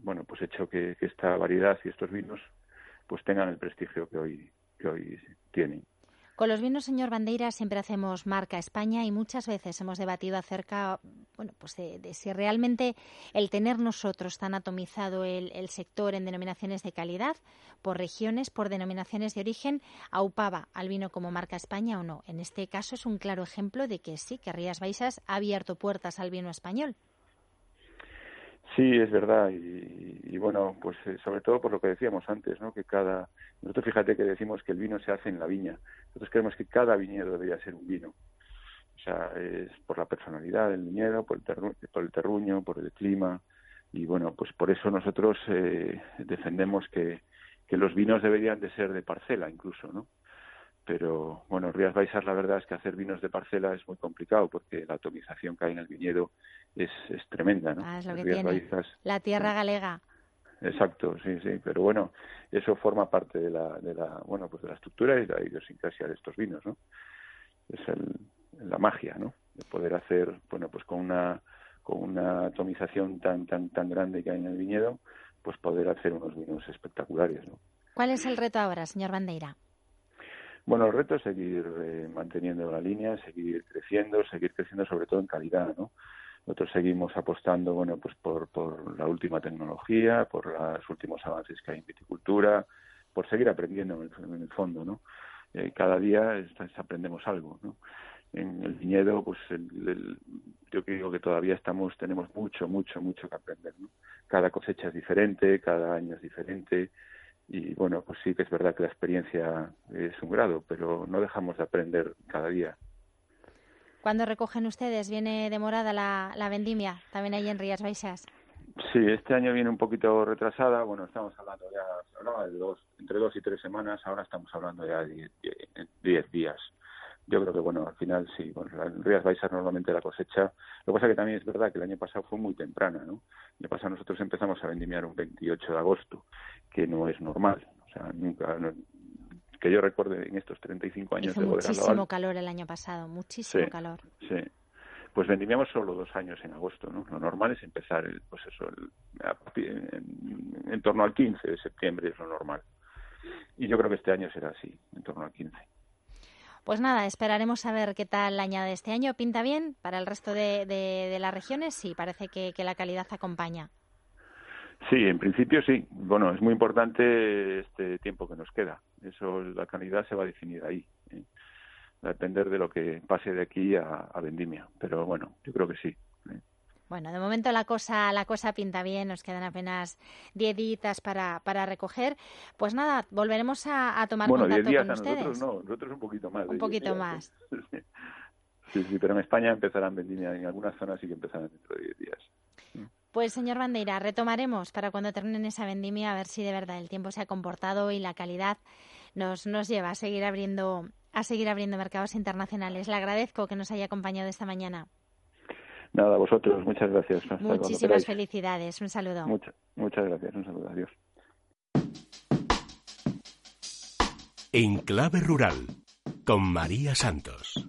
bueno, pues hecho que esta variedad y estos vinos pues tengan el prestigio que hoy, que hoy tienen.
Con los vinos, señor Bandeira, siempre hacemos marca España y muchas veces hemos debatido acerca, bueno, pues de, si realmente el tener nosotros tan atomizado el, el, sector en denominaciones de calidad, por regiones, por denominaciones de origen, aupaba al vino como marca España o no. En este caso es un claro ejemplo de que sí, que Rías Baixas ha abierto puertas al vino español.
Sí, es verdad. Y, bueno, pues eh, sobre todo por lo que decíamos antes, ¿no? Que cada. Nosotros fíjate que decimos que el vino se hace en la viña. Nosotros creemos que cada viñedo debería ser un vino. O sea, es por la personalidad del viñedo, por el, terruño, por el terruño, por el clima. Y bueno, pues por eso nosotros eh, defendemos que, que los vinos deberían de ser de parcela incluso, ¿no? Pero bueno, Rías Baixas la verdad es que hacer vinos de parcela es muy complicado porque la atomización que hay en el viñedo es, es tremenda, ¿no?
Ah, es lo que tiene. la tierra galega.
Exacto, sí, sí, pero bueno, eso forma parte de la, de la, bueno, pues de la estructura y de la idiosincrasia de estos vinos, ¿no? Es el, la magia, ¿no? De poder hacer, bueno, pues con una, con una atomización tan, tan, tan grande que hay en el viñedo, pues poder hacer unos vinos espectaculares, ¿no?
¿Cuál es el reto ahora, señor Bandeira?
Bueno, el reto es seguir eh, manteniendo la línea, seguir creciendo, seguir creciendo sobre todo en calidad, ¿no? Nosotros seguimos apostando, bueno, pues por, la última tecnología, por los últimos avances que hay en viticultura, por seguir aprendiendo en el, fondo, ¿no? Eh, cada día aprendemos algo, ¿no? En el viñedo, pues el, yo digo que todavía estamos, tenemos mucho, mucho, mucho que aprender, ¿no? Cada cosecha es diferente, cada año es diferente, y bueno, pues sí que es verdad que la experiencia es un grado, pero no dejamos de aprender cada día.
¿Cuándo recogen ustedes? ¿Viene demorada la, la vendimia también ahí en Rías Baixas?
Sí, este año viene un poquito retrasada. Bueno, estamos hablando ya de dos, entre dos y tres semanas. Ahora estamos hablando ya de diez, días. Yo creo que, bueno, al final sí, bueno, en Rías Baixas normalmente la cosecha, lo que pasa que también es verdad que el año pasado fue muy temprana, ¿no? El año pasado nosotros empezamos a vendimiar un 28 de agosto, que no es normal, o sea, nunca, que yo recuerde en estos 35 años
Hizo
de
muchísimo calor el año pasado, muchísimo calor.
Sí, pues vendimiamos solo dos años en agosto, ¿no? Lo normal es empezar, el, pues eso, en, en, torno al 15 de septiembre es lo normal. Y yo creo que este año será así, en torno al 15.
Pues nada, esperaremos a ver qué tal añade este año. ¿Pinta bien para el resto de, de, las regiones? Sí, parece que, que la calidad acompaña.
Sí, en principio sí. Bueno, es muy importante este tiempo que nos queda. Eso, la calidad se va a definir ahí. ¿eh? a depender de lo que pase de aquí a, Vendimia. Pero bueno, yo creo que sí.
Bueno, de momento la cosa, la cosa pinta bien, nos quedan apenas diez días para, para recoger. Pues nada, volveremos a, tomar contacto con ustedes.
Nosotros no, nosotros un poquito más.
Un poquito más. [laughs]
Sí, sí, pero en España empezarán vendimia, en algunas zonas sí que empezarán dentro de diez días.
Pues señor Bandeira, retomaremos para cuando terminen esa vendimia a ver si de verdad el tiempo se ha comportado y la calidad nos, nos lleva a seguir abriendo a seguir abriendo mercados internacionales. Le agradezco que nos haya acompañado esta mañana.
Nada, vosotros, muchas gracias.
Muchísimas felicidades. Un saludo.
muchas gracias. Un saludo. Adiós.
En clave rural, con María Santos.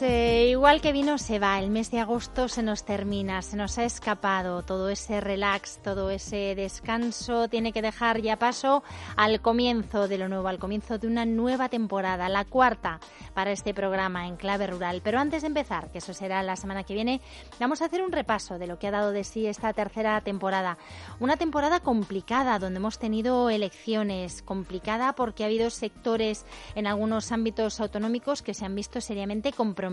Pues eh, igual que vino se va, el mes de agosto se nos termina, se nos ha escapado todo ese relax, todo ese descanso, tiene que dejar ya paso al comienzo de lo nuevo, al comienzo de una nueva temporada, la cuarta para este programa en clave rural. Pero antes de empezar, que eso será la semana que viene, vamos a hacer un repaso de lo que ha dado de sí esta tercera temporada. Una temporada complicada, donde hemos tenido elecciones, complicada porque ha habido sectores en algunos ámbitos autonómicos que se han visto seriamente comprometidos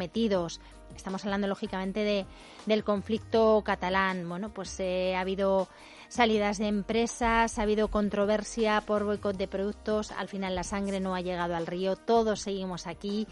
Estamos hablando lógicamente de, del conflicto catalán. Bueno, pues eh, ha habido salidas de empresas, ha habido controversia por boicot de productos. Al final la sangre no ha llegado al río. Todos seguimos aquí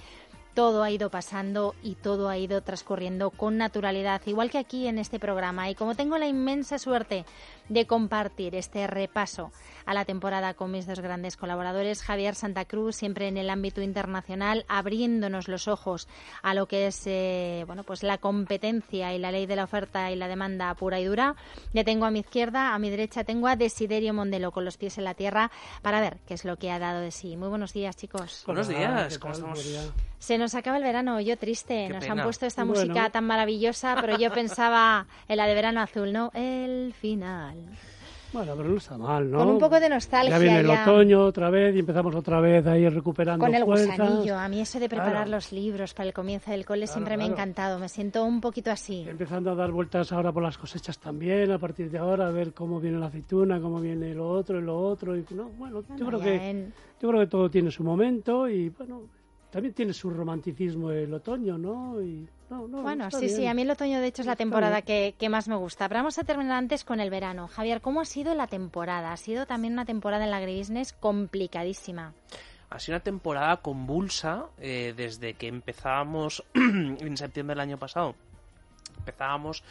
todo ha ido pasando y todo ha ido transcurriendo con naturalidad, igual que aquí en este programa. Y como tengo la inmensa suerte de compartir este repaso a la temporada con mis dos grandes colaboradores, Javier Santa Cruz, siempre en el ámbito internacional, abriéndonos los ojos a lo que es eh, bueno, pues la competencia y la ley de la oferta y la demanda pura y dura. Le tengo a mi izquierda, a mi derecha tengo a Desiderio Mondelo con los pies en la tierra para ver qué es lo que ha dado de sí. Muy buenos días, chicos.
Buenos días, ¿cómo estamos?
Se nos acaba el verano, yo triste. nos han puesto esta música tan maravillosa, pero yo pensaba en la de verano azul, ¿no? El final.
Bueno, pero no está mal, ¿no?
Con un poco de nostalgia.
Ya viene el otoño otra vez y empezamos otra vez a ir recuperando
Con el
fuerzas.
gusanillo. A mí eso de preparar los libros para el comienzo del cole siempre me ha encantado. Me siento un poquito así.
Empezando a dar vueltas ahora por las cosechas también, a partir de ahora, a ver cómo viene la aceituna, cómo viene lo otro y lo otro. Y, no, bueno, yo, creo que, yo creo que todo tiene su momento y, bueno, también tiene su romanticismo el otoño, ¿no? Y,
bueno, sí, sí, a mí el otoño de hecho es la temporada que, más me gusta. Pero vamos a terminar antes con el verano. Javier, ¿cómo ha sido la temporada? Ha sido también una temporada en la agribusiness complicadísima.
Ha sido una temporada convulsa eh, desde que empezábamos [clears throat] en septiembre del año pasado. Empezábamos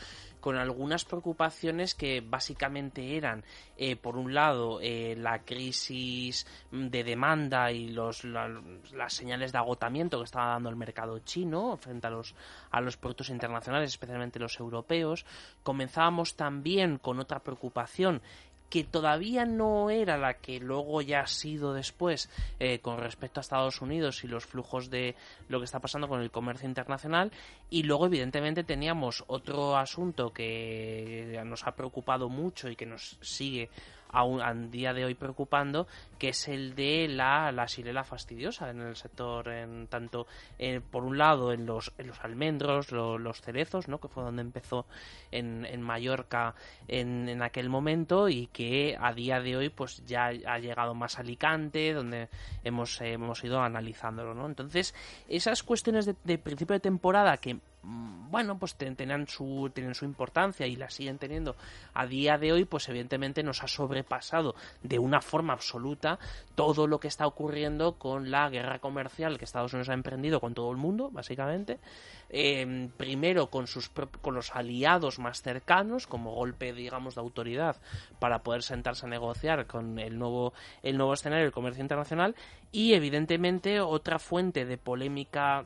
con algunas preocupaciones que básicamente eran, eh, por un lado, eh, la crisis de demanda y los, las señales de agotamiento que estaba dando el mercado chino frente a los, a los productos internacionales, especialmente los europeos. Comenzábamos también con otra preocupación que todavía no era la que luego ya ha sido después eh, con respecto a Estados Unidos y los flujos de lo que está pasando con el comercio internacional. Y luego, evidentemente, teníamos otro asunto que nos ha preocupado mucho y que nos sigue a, día de hoy preocupando, que es el de la, la fastidiosa en el sector, en tanto eh, por un lado en los, en los almendros, los cerezos, ¿no? que fue donde empezó en, en Mallorca en, en, aquel momento y que a día de hoy pues ya ha llegado más a Alicante, donde hemos, hemos ido analizándolo. ¿no? Entonces, esas cuestiones de, de principio de temporada que bueno, pues tenían su, tienen su importancia y la siguen teniendo a día de hoy, pues evidentemente nos ha sobrepasado de una forma absoluta todo lo que está ocurriendo con la guerra comercial que Estados Unidos ha emprendido con todo el mundo, básicamente. Em, primero con, sus, con los aliados más cercanos, como golpe, digamos, de autoridad para poder sentarse a negociar con el nuevo, el nuevo escenario del comercio internacional y, evidentemente, otra fuente de polémica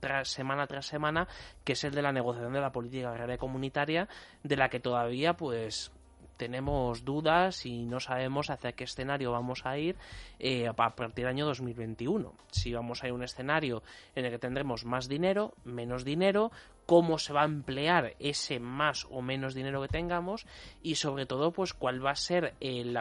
tras semana tras semana, que es el de la negociación de la política agraria comunitaria, de la que todavía, pues, tenemos dudas y no sabemos hacia qué escenario vamos a ir eh, a partir del año 2021. Si vamos a ir a un escenario en el que tendremos más dinero, menos dinero, cómo se va a emplear ese más o menos dinero que tengamos y sobre todo pues cuál va a ser eh,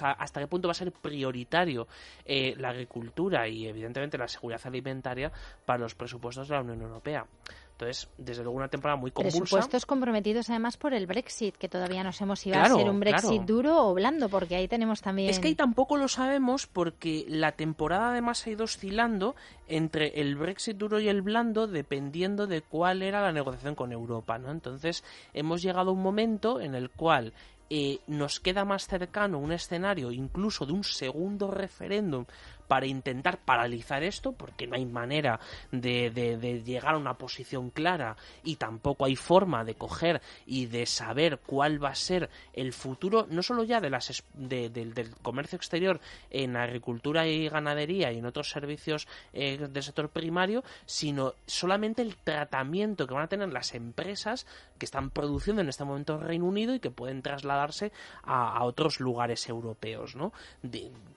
hasta qué punto va a ser prioritario eh, la agricultura y evidentemente la seguridad alimentaria para los presupuestos de la Unión Europea. Entonces, desde luego una temporada muy convulsa.
Presupuestos comprometidos además por el Brexit, que todavía no sabemos si va a ser un Brexit duro o blando, porque ahí tenemos también...
Es que ahí tampoco lo sabemos porque la temporada además ha ido oscilando entre el Brexit duro y el blando dependiendo de cuál era la negociación con Europa, ¿no? Entonces, hemos llegado a un momento en el cual eh, nos queda más cercano un escenario incluso de un segundo referéndum para intentar paralizar esto, porque no hay manera de, llegar a una posición clara y tampoco hay forma de coger y de saber cuál va a ser el futuro, no solo ya de las, del comercio exterior en agricultura y ganadería y en otros servicios eh, del sector primario, sino solamente el tratamiento que van a tener las empresas que están produciendo en este momento en Reino Unido y que pueden trasladarse a, otros lugares europeos, ¿no?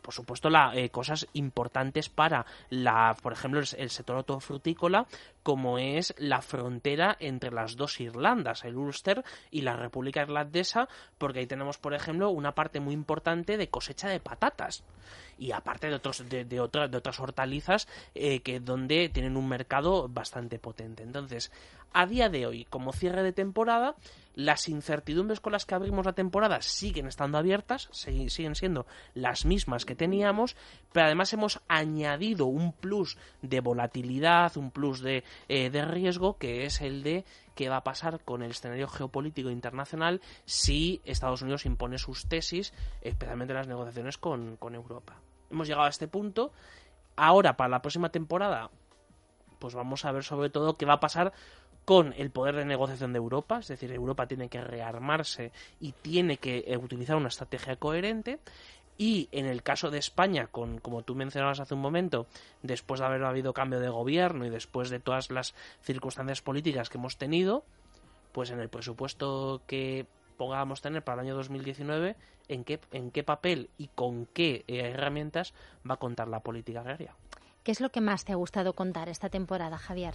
por supuesto, la, eh, cosas para, la, por ejemplo, el, sector autofrutícola, como es la frontera entre las dos Irlandas, el Ulster y la República Irlandesa, porque ahí tenemos, por ejemplo, una parte muy importante de cosecha de patatas y aparte de otros de, de, otras de otras hortalizas eh, que donde tienen un mercado bastante potente. Entonces a día de hoy como cierre de temporada las incertidumbres con las que abrimos la temporada siguen estando abiertas, siguen siendo las mismas que teníamos, pero además hemos añadido un plus de volatilidad, un plus de, eh, de riesgo, que es el de qué va a pasar con el escenario geopolítico internacional si Estados Unidos impone sus tesis, especialmente en las negociaciones con, con Europa. Hemos llegado a este punto. Ahora, para la próxima temporada, pues vamos a ver sobre todo qué va a pasar con el poder de negociación de Europa, es decir, Europa tiene que rearmarse y tiene que eh, utilizar una estrategia coherente. Y en el caso de España, con, como tú mencionabas hace un momento, después de haber habido cambio de gobierno y después de todas las circunstancias políticas que hemos tenido, pues en el presupuesto que pongamos tener para el año 2019, en qué, en qué papel y con qué eh, herramientas va a contar la política agraria.
¿Qué es lo que más te ha gustado contar esta temporada, Javier?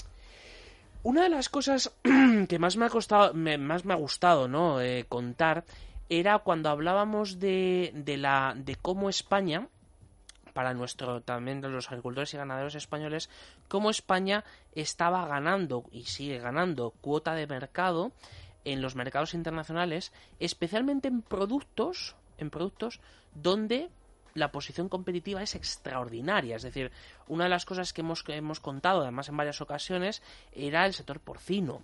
Una de las cosas [clears throat] que más me ha costado, más me ha gustado, ¿no? Eh, contar era cuando hablábamos de, de la de cómo España para nuestro también los agricultores y ganaderos españoles cómo España estaba ganando y sigue ganando cuota de mercado en los mercados internacionales, especialmente en productos, en productos donde la posición competitiva es extraordinaria. Es decir, una de las cosas que hemos, hemos contado, además en varias ocasiones, era el sector porcino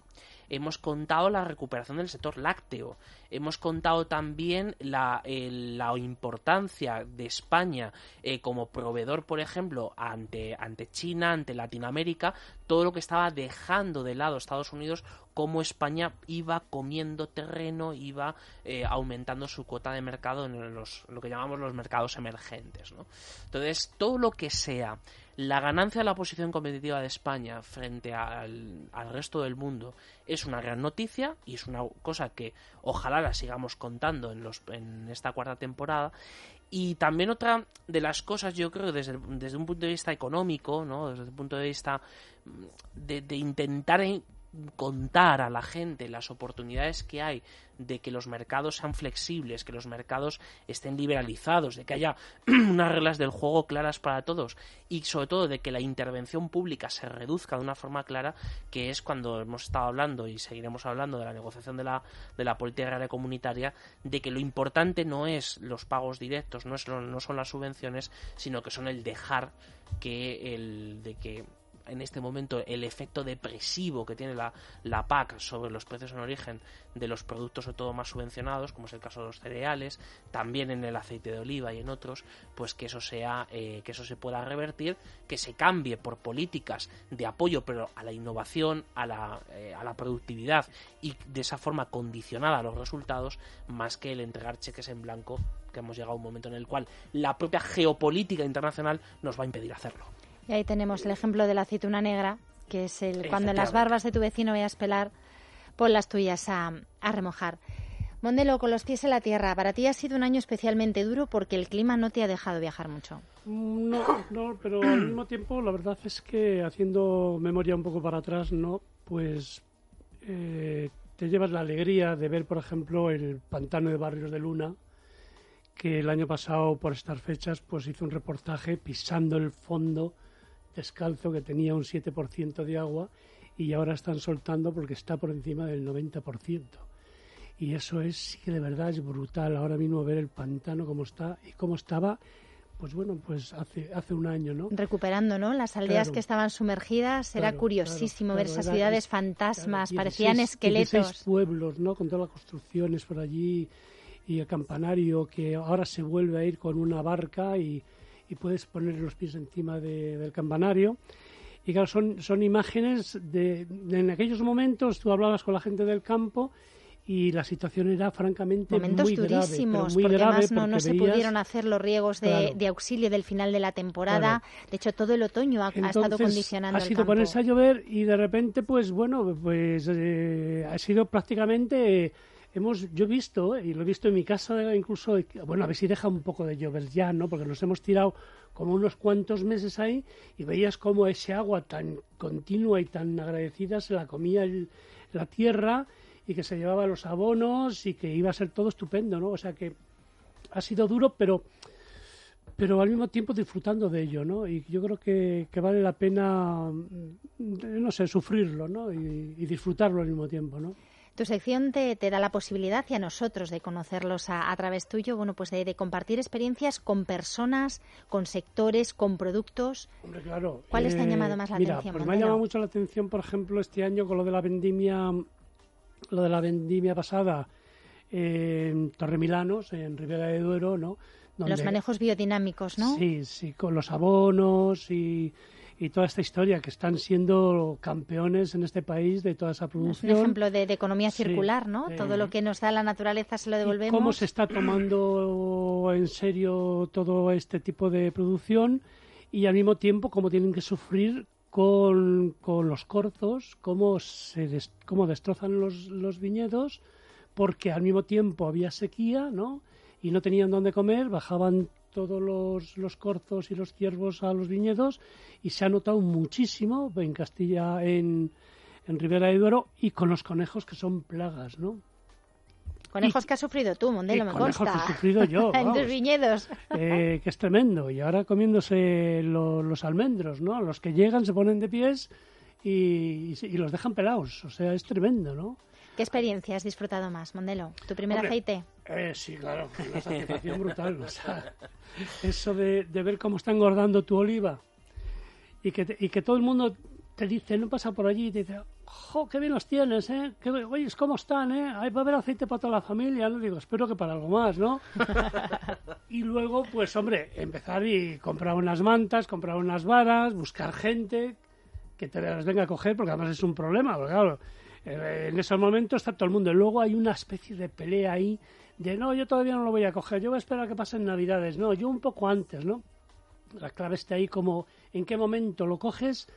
hemos contado la recuperación del sector lácteo, hemos contado también la, la importancia de España eh, como proveedor, por ejemplo, ante, ante China, ante Latinoamérica, todo lo que estaba dejando de lado Estados Unidos, cómo España iba comiendo terreno, iba eh, aumentando su cuota de mercado en los, lo que llamamos los mercados emergentes. ¿no? Entonces, todo lo que sea la ganancia de la posición competitiva de España frente al, resto del mundo es una gran noticia y es una cosa que ojalá la sigamos contando en, los, en esta cuarta temporada. Y también otra de las cosas, yo creo, desde, desde un punto de vista económico, ¿no? desde el punto de vista de intentar contar a la gente las oportunidades que hay de que los mercados sean flexibles, que los mercados estén liberalizados, de que haya [clears throat] unas reglas del juego claras para todos y sobre todo de que la intervención pública se reduzca de una forma clara, que es cuando hemos estado hablando y seguiremos hablando de la negociación de la, de la política agraria comunitaria, de que lo importante no es los pagos directos, no, es, no son las subvenciones, sino que son el dejar que el de que en este momento el efecto depresivo que tiene la, la PAC sobre los precios en origen de los productos sobre todo más subvencionados, como es el caso de los cereales, también en el aceite de oliva y en otros, pues que eso sea, eh, que eso se pueda revertir, que se cambie por políticas de apoyo pero a la innovación, a la, eh, a la productividad y de esa forma condicionada a los resultados, más que el entregar cheques en blanco, que hemos llegado a un momento en el cual la propia geopolítica internacional nos va a impedir hacerlo.
Y ahí tenemos el ejemplo de la aceituna negra, que es el cuando en las barbas de tu vecino veas pelar, pon las tuyas a, a remojar. Mondelo, con los pies en la tierra, para ti ha sido un año especialmente duro porque el clima no te ha dejado viajar mucho.
Mm, no, no, pero al mismo [clears throat] tiempo la verdad es que haciendo memoria un poco para atrás, no, pues eh, te llevas la alegría de ver, por ejemplo, el pantano de Barrios de Luna, que el año pasado por estas fechas pues hizo un reportaje pisando el fondo descalzo que tenía un 7% de agua y ahora están soltando porque está por encima del 90%. Y eso es, sí que de verdad es brutal ahora mismo ver el pantano como está y cómo estaba, pues bueno, pues hace, hace un año, ¿no?
Recuperando, ¿no? Las aldeas que estaban sumergidas, era curiosísimo ver esas ciudades fantasmas, parecían esqueletos. 16
pueblos, ¿no? Con todas las construcciones por allí y el campanario que ahora se vuelve a ir con una barca y, y puedes poner los pies encima del campanario. Y claro, son, son imágenes de, en aquellos momentos, tú hablabas con la gente del campo y la situación era francamente
Momentos
muy
durísimos,
muy
porque
grave
además no, no se pudieron hacer los riegos de, de, auxilio del final de la temporada. De hecho, todo el otoño ha, ha estado condicionando
ha sido
el campo.
ponerse a llover y de repente, pues bueno, pues eh, ha sido prácticamente... hemos, yo he visto, y lo he visto en mi casa incluso, bueno, a ver si deja un poco de llover ya, ¿no? Porque nos hemos tirado como unos cuantos meses ahí y veías cómo ese agua tan continua y tan agradecida se la comía el, la tierra y que se llevaba los abonos y que iba a ser todo estupendo, ¿no? O sea que ha sido duro, pero pero al mismo tiempo disfrutando de ello, ¿no? Y yo creo que, que vale la pena, no sé, sufrirlo, ¿no? Y disfrutarlo al mismo tiempo, ¿no?
Tu sección te, te, da la posibilidad y a nosotros de conocerlos a, a través tuyo, bueno, pues de, de, compartir experiencias con personas, con sectores, con productos.
Hombre, claro.
¿Cuáles eh, te han llamado más la
mira,
atención?
Pues me ha llamado mucho la atención, por ejemplo, este año con lo de la vendimia, lo de la vendimia pasada en Torremilanos, en Ribera de Duero, ¿no?
Donde, Los manejos biodinámicos, ¿no?
Sí, sí, con los abonos y y toda esta historia, que están siendo campeones en este país de toda esa producción.
Es un ejemplo de, de economía circular, sí, ¿no? Eh, todo lo que nos da la naturaleza se lo devolvemos.
¿Cómo se está tomando en serio todo este tipo de producción y al mismo tiempo cómo tienen que sufrir con, con los corzos, cómo, se des, cómo destrozan los, los viñedos, porque al mismo tiempo había sequía, ¿no? Y no tenían dónde comer, bajaban todos los, los, corzos y los ciervos a los viñedos y se ha notado muchísimo en Castilla, en, en Ribera de Duero y con los conejos que son plagas, ¿no?
Conejos y, que has sufrido tú, Mondelo, me
conejos
consta.
que he sufrido yo. [laughs]
en tus viñedos.
Eh, que es tremendo. Y ahora comiéndose lo, los almendros, ¿no? Los que llegan se ponen de pies y, y, y los dejan pelados. O sea, es tremendo, ¿no?
¿Qué experiencia has disfrutado más, Mondelo? ¿Tu primer
Hombre,
aceite?
Eh, sí, claro, una satisfacción brutal. O sea, eso de, de, ver cómo está engordando tu oliva y que, te, y que todo el mundo te dice, no pasa por allí y te dice, ¡jo, qué bien los tienes, eh! Qué, oye, ¿cómo están, eh? Ahí va a haber aceite para toda la familia, ¿no? Digo, espero que para algo más, ¿no? [laughs] y luego, pues, hombre, empezar y comprar unas mantas, comprar unas varas, buscar gente que te las venga a coger, porque además es un problema, porque claro eh, en esos momentos está todo el mundo. Luego hay una especie de pelea ahí de no, yo todavía no lo voy a coger, yo voy a esperar a que pasen Navidades. No, yo un poco antes, ¿no? La clave está ahí como en qué momento lo coges,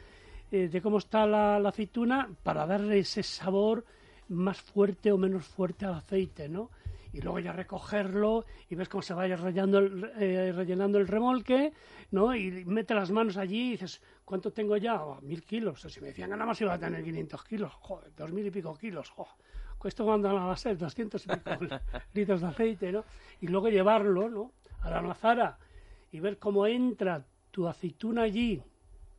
eh, de cómo está la, la, aceituna, para darle ese sabor más fuerte o menos fuerte al aceite, ¿no? Y luego ya recogerlo y ves cómo se vaya rellenando el, eh, rellenando el remolque, ¿no? Y mete las manos allí y dices, ¿cuánto tengo ya? Oh, mil kilos. O si me decían nada más iba a tener 500 kilos, dos mil y pico kilos, joder. Esto cuando va a ser 200 y pico [laughs] litros de aceite, ¿no? Y luego llevarlo, ¿no? A la mazara y ver cómo entra tu aceituna allí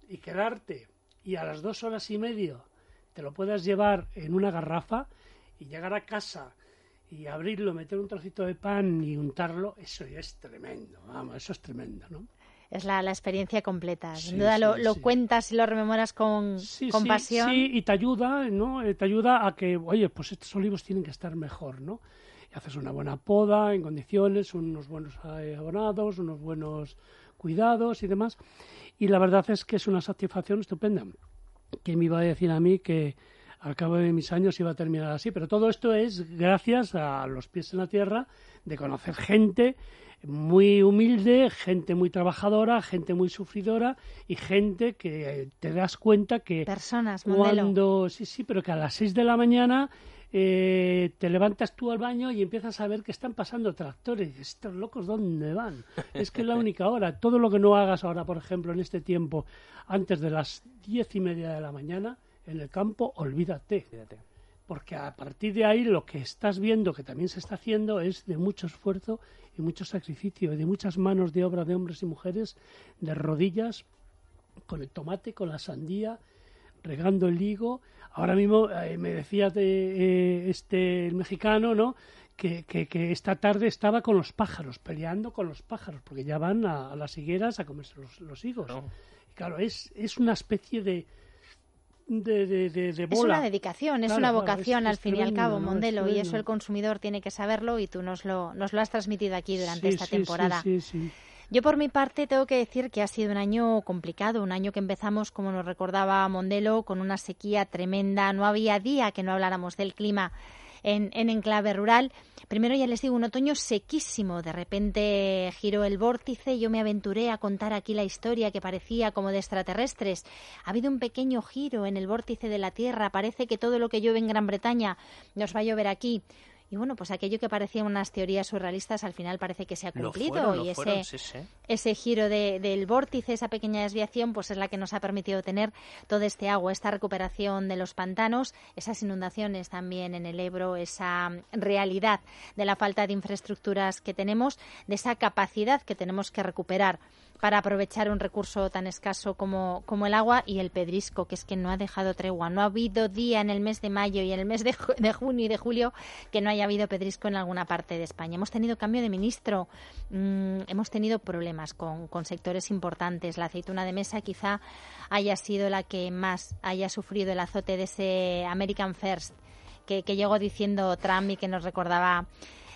y quedarte y a las dos horas y medio te lo puedas llevar en una garrafa y llegar a casa y abrirlo, meter un trocito de pan y untarlo, eso ya es tremendo, vamos, eso es tremendo, ¿no?
es la, experiencia completa. Sin duda lo, cuentas y lo rememoras con, con pasión.
Sí, y te ayuda, ¿no? Eh, te ayuda a que, oye, pues estos olivos tienen que estar mejor, ¿no? Y haces una buena poda en condiciones, unos buenos eh, abonados, unos buenos cuidados y demás. Y la verdad es que es una satisfacción estupenda. ¿Quién me iba a decir a mí que al cabo de mis años iba a terminar así? Pero todo esto es gracias a los pies en la tierra, de conocer gente muy humilde, gente muy trabajadora, gente muy sufridora y gente que te das cuenta que
personas
cuando sí sí, pero que a las 6 de la mañana eh, te levantas tú al baño y empiezas a ver que están pasando tractores. Estos locos, ¿dónde van? Es que es la única hora. Todo lo que no hagas ahora, por ejemplo, en este tiempo, antes de las diez y media de la mañana, en el campo, olvídate. Porque a partir de ahí lo que estás viendo, que también se está haciendo, es de mucho esfuerzo y mucho sacrificio, y de muchas manos de obra de hombres y mujeres, de rodillas, con el tomate, con la sandía, regando el higo. Ahora mismo eh, me decía de, eh, este el mexicano, ¿no? Que, que, esta tarde estaba con los pájaros, peleando con los pájaros, porque ya van a, las higueras a comerse los, higos. Y claro, es, es una especie de, de, de, bola.
Es una dedicación, es una vocación al fin y al cabo, Mondelo, y eso el consumidor tiene que saberlo y tú nos lo, nos lo has transmitido aquí durante esta temporada.
Sí,
yo por mi parte tengo que decir que ha sido un año complicado, un año que empezamos, como nos recordaba Mondelo, con una sequía tremenda. No había día que no habláramos del clima en, en enclave rural. Primero ya les digo, un otoño sequísimo. De repente giró el vórtice yo me aventuré a contar aquí la historia que parecía como de extraterrestres. Ha habido un pequeño giro en el vórtice de la Tierra. Parece que todo lo que llueve en Gran Bretaña nos va a llover aquí. Y bueno, pues aquello que parecían unas teorías surrealistas al final parece que se ha cumplido. y ese, ese giro del vórtice, esa pequeña desviación, pues es la que nos ha permitido tener todo este agua, esta recuperación de los pantanos, esas inundaciones también en el Ebro, esa realidad de la falta de infraestructuras que tenemos, de esa capacidad que tenemos que recuperar para aprovechar un recurso tan escaso como, como el agua y el pedrisco, que es que no ha dejado tregua. No ha habido día en el mes de mayo y en el mes de, de junio y de julio que no haya habido pedrisco en alguna parte de España. Hemos tenido cambio de ministro, mm, hemos tenido problemas con, con sectores importantes. La aceituna de mesa quizá haya sido la que más haya sufrido el azote de ese American First que, que llegó diciendo Trump y que nos recordaba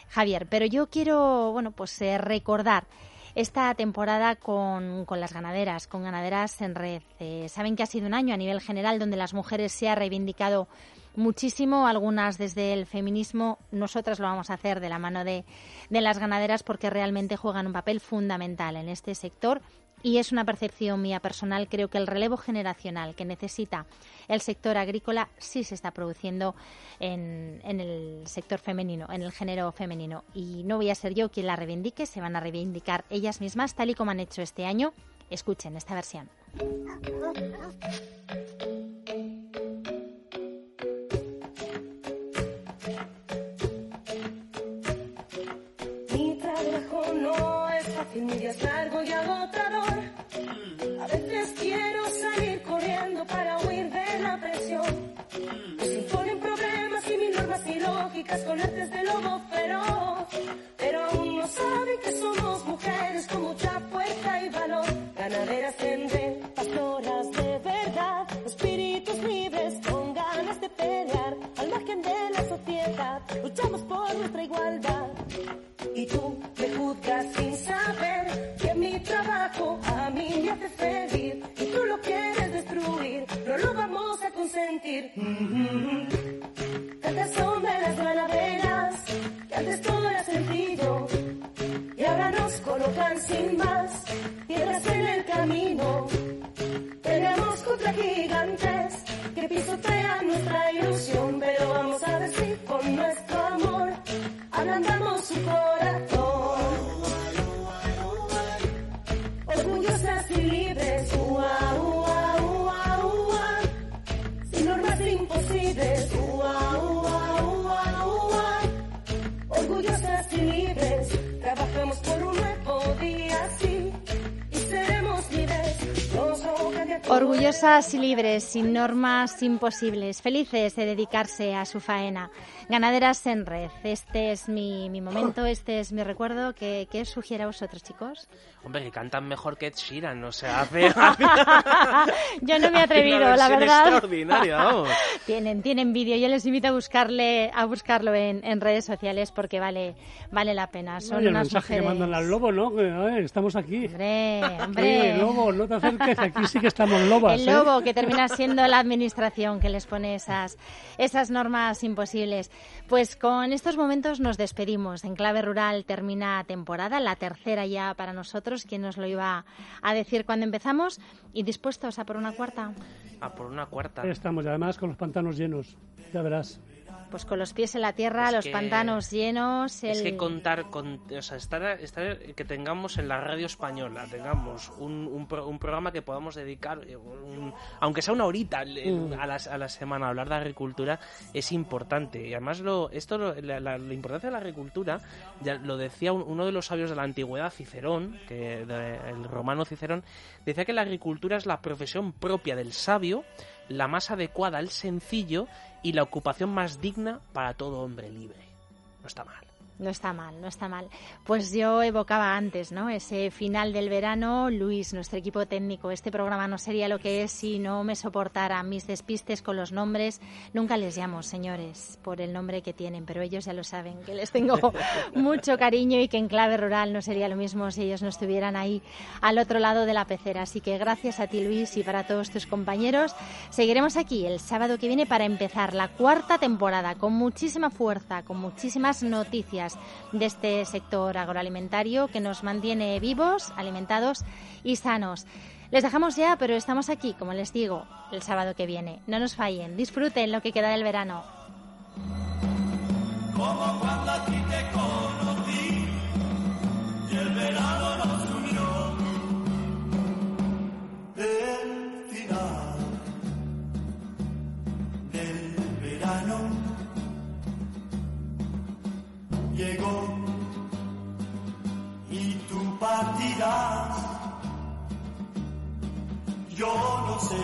Javier. Pero yo quiero, bueno, pues eh, recordar esta temporada con, con las ganaderas, con ganaderas en red. Eh, saben que ha sido un año a nivel general donde las mujeres se ha reivindicado muchísimo, algunas desde el feminismo, nosotras lo vamos a hacer de la mano de, de las ganaderas porque realmente juegan un papel fundamental en este sector y es una percepción mía personal, creo que el relevo generacional que necesita el sector agrícola sí se está produciendo en, en, el sector femenino, en el género femenino. Y no voy a ser yo quien la reivindique, se van a reivindicar ellas mismas, tal y como han hecho este año. Escuchen esta versión. [laughs]
no es fácil, mi día es largo y agotador. A veces quiero salir corriendo para huir de la presión. Nos imponen problemas y mil normas ilógicas con artes de lobo feroz. Pero aún no saben que somos mujeres con mucha fuerza y valor. Ganaderas en red, pastoras de verdad, espíritus libres con ganas de pelear. Al margen de la sociedad, luchamos por nuestra igualdad. Y tú me juzgas sin saber que mi trabajo a mí me hace feliz. Y tú lo quieres destruir, no lo vamos a consentir. Tantas son de las ganaderas, que antes todo era sencillo. Y ahora nos colocan sin más, piedras en el camino. Peleamos contra gigantes que pisotean nuestra ilusión, pero vamos a Orgullosas y libres, sin normas imposibles,
felices de dedicarse a su faena. Ganaderas en red. Este es mi, mi momento, [laughs] este es mi recuerdo. ¿Qué, ¿Qué os sugiere a vosotros, chicos?
Hombre, que cantan mejor que Ed Sheeran, o sea, hace... [laughs]
Yo no me he atrevido, la verdad.
extraordinaria, vamos. [laughs]
tienen, tienen vídeo. Yo les invito a buscarle, a buscarlo en, en redes sociales porque vale, vale la pena. Son
Oye, el
unas
mensaje
mujeres...
que mandan al lobo, ¿no? Que, a ver, estamos aquí.
Hombre, hombre.
lobo, no te acerques, aquí sí que estamos lobas.
El
¿eh?
lobo, que termina siendo la administración que les pone esas, esas normas imposibles. Pues con estos momentos nos despedimos. En Clave Rural termina temporada, la tercera ya para nosotros. ¿Quién nos lo iba a decir cuando empezamos? ¿Y dispuestos a por una cuarta?
A por una cuarta.
Ahí Estamos, y además con los pantanos llenos, ya verás.
Pues con los pies en la tierra,
Es
los
que-
pantanos llenos.
Es
el-
que contar con, o sea, estar, estar- que tengamos en la radio española, tengamos un, un, un programa que podamos dedicar, eh, un- aunque sea una horita eh,
Mm.
a, la, a la semana a hablar de agricultura, es importante. Y además lo, esto, lo- la, la- la importancia de la agricultura, ya lo decía un- uno de los sabios de la antigüedad, Cicerón, que de- el romano Cicerón, decía que la agricultura es la profesión propia del sabio, la más adecuada al sencillo y la ocupación más digna para todo hombre libre. No está mal.
No está mal, no está mal. Pues yo evocaba antes, ¿no? Ese final del verano, Luis, nuestro equipo técnico. Este programa no sería lo que es si no me soportara mis despistes con los nombres. Nunca les llamo señores por el nombre que tienen, pero ellos ya lo saben, que les tengo [laughs] mucho cariño y que en clave rural no sería lo mismo si ellos no estuvieran ahí al otro lado de la pecera. Así que gracias a ti, Luis, y para todos tus compañeros. Seguiremos aquí el sábado que viene para empezar la cuarta temporada con muchísima fuerza, con muchísimas noticias de este sector agroalimentario que nos mantiene vivos, alimentados y sanos. Les dejamos ya, pero estamos aquí, como les digo, el sábado que viene. No nos fallen, disfruten lo que queda
del verano. Llegó y tú partirás. Yo no sé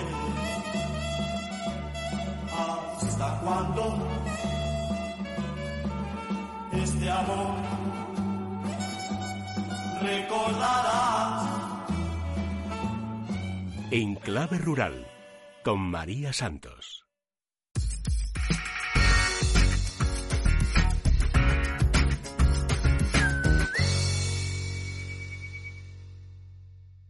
hasta cuándo este amor recordarás.
En clave rural, con María Santos.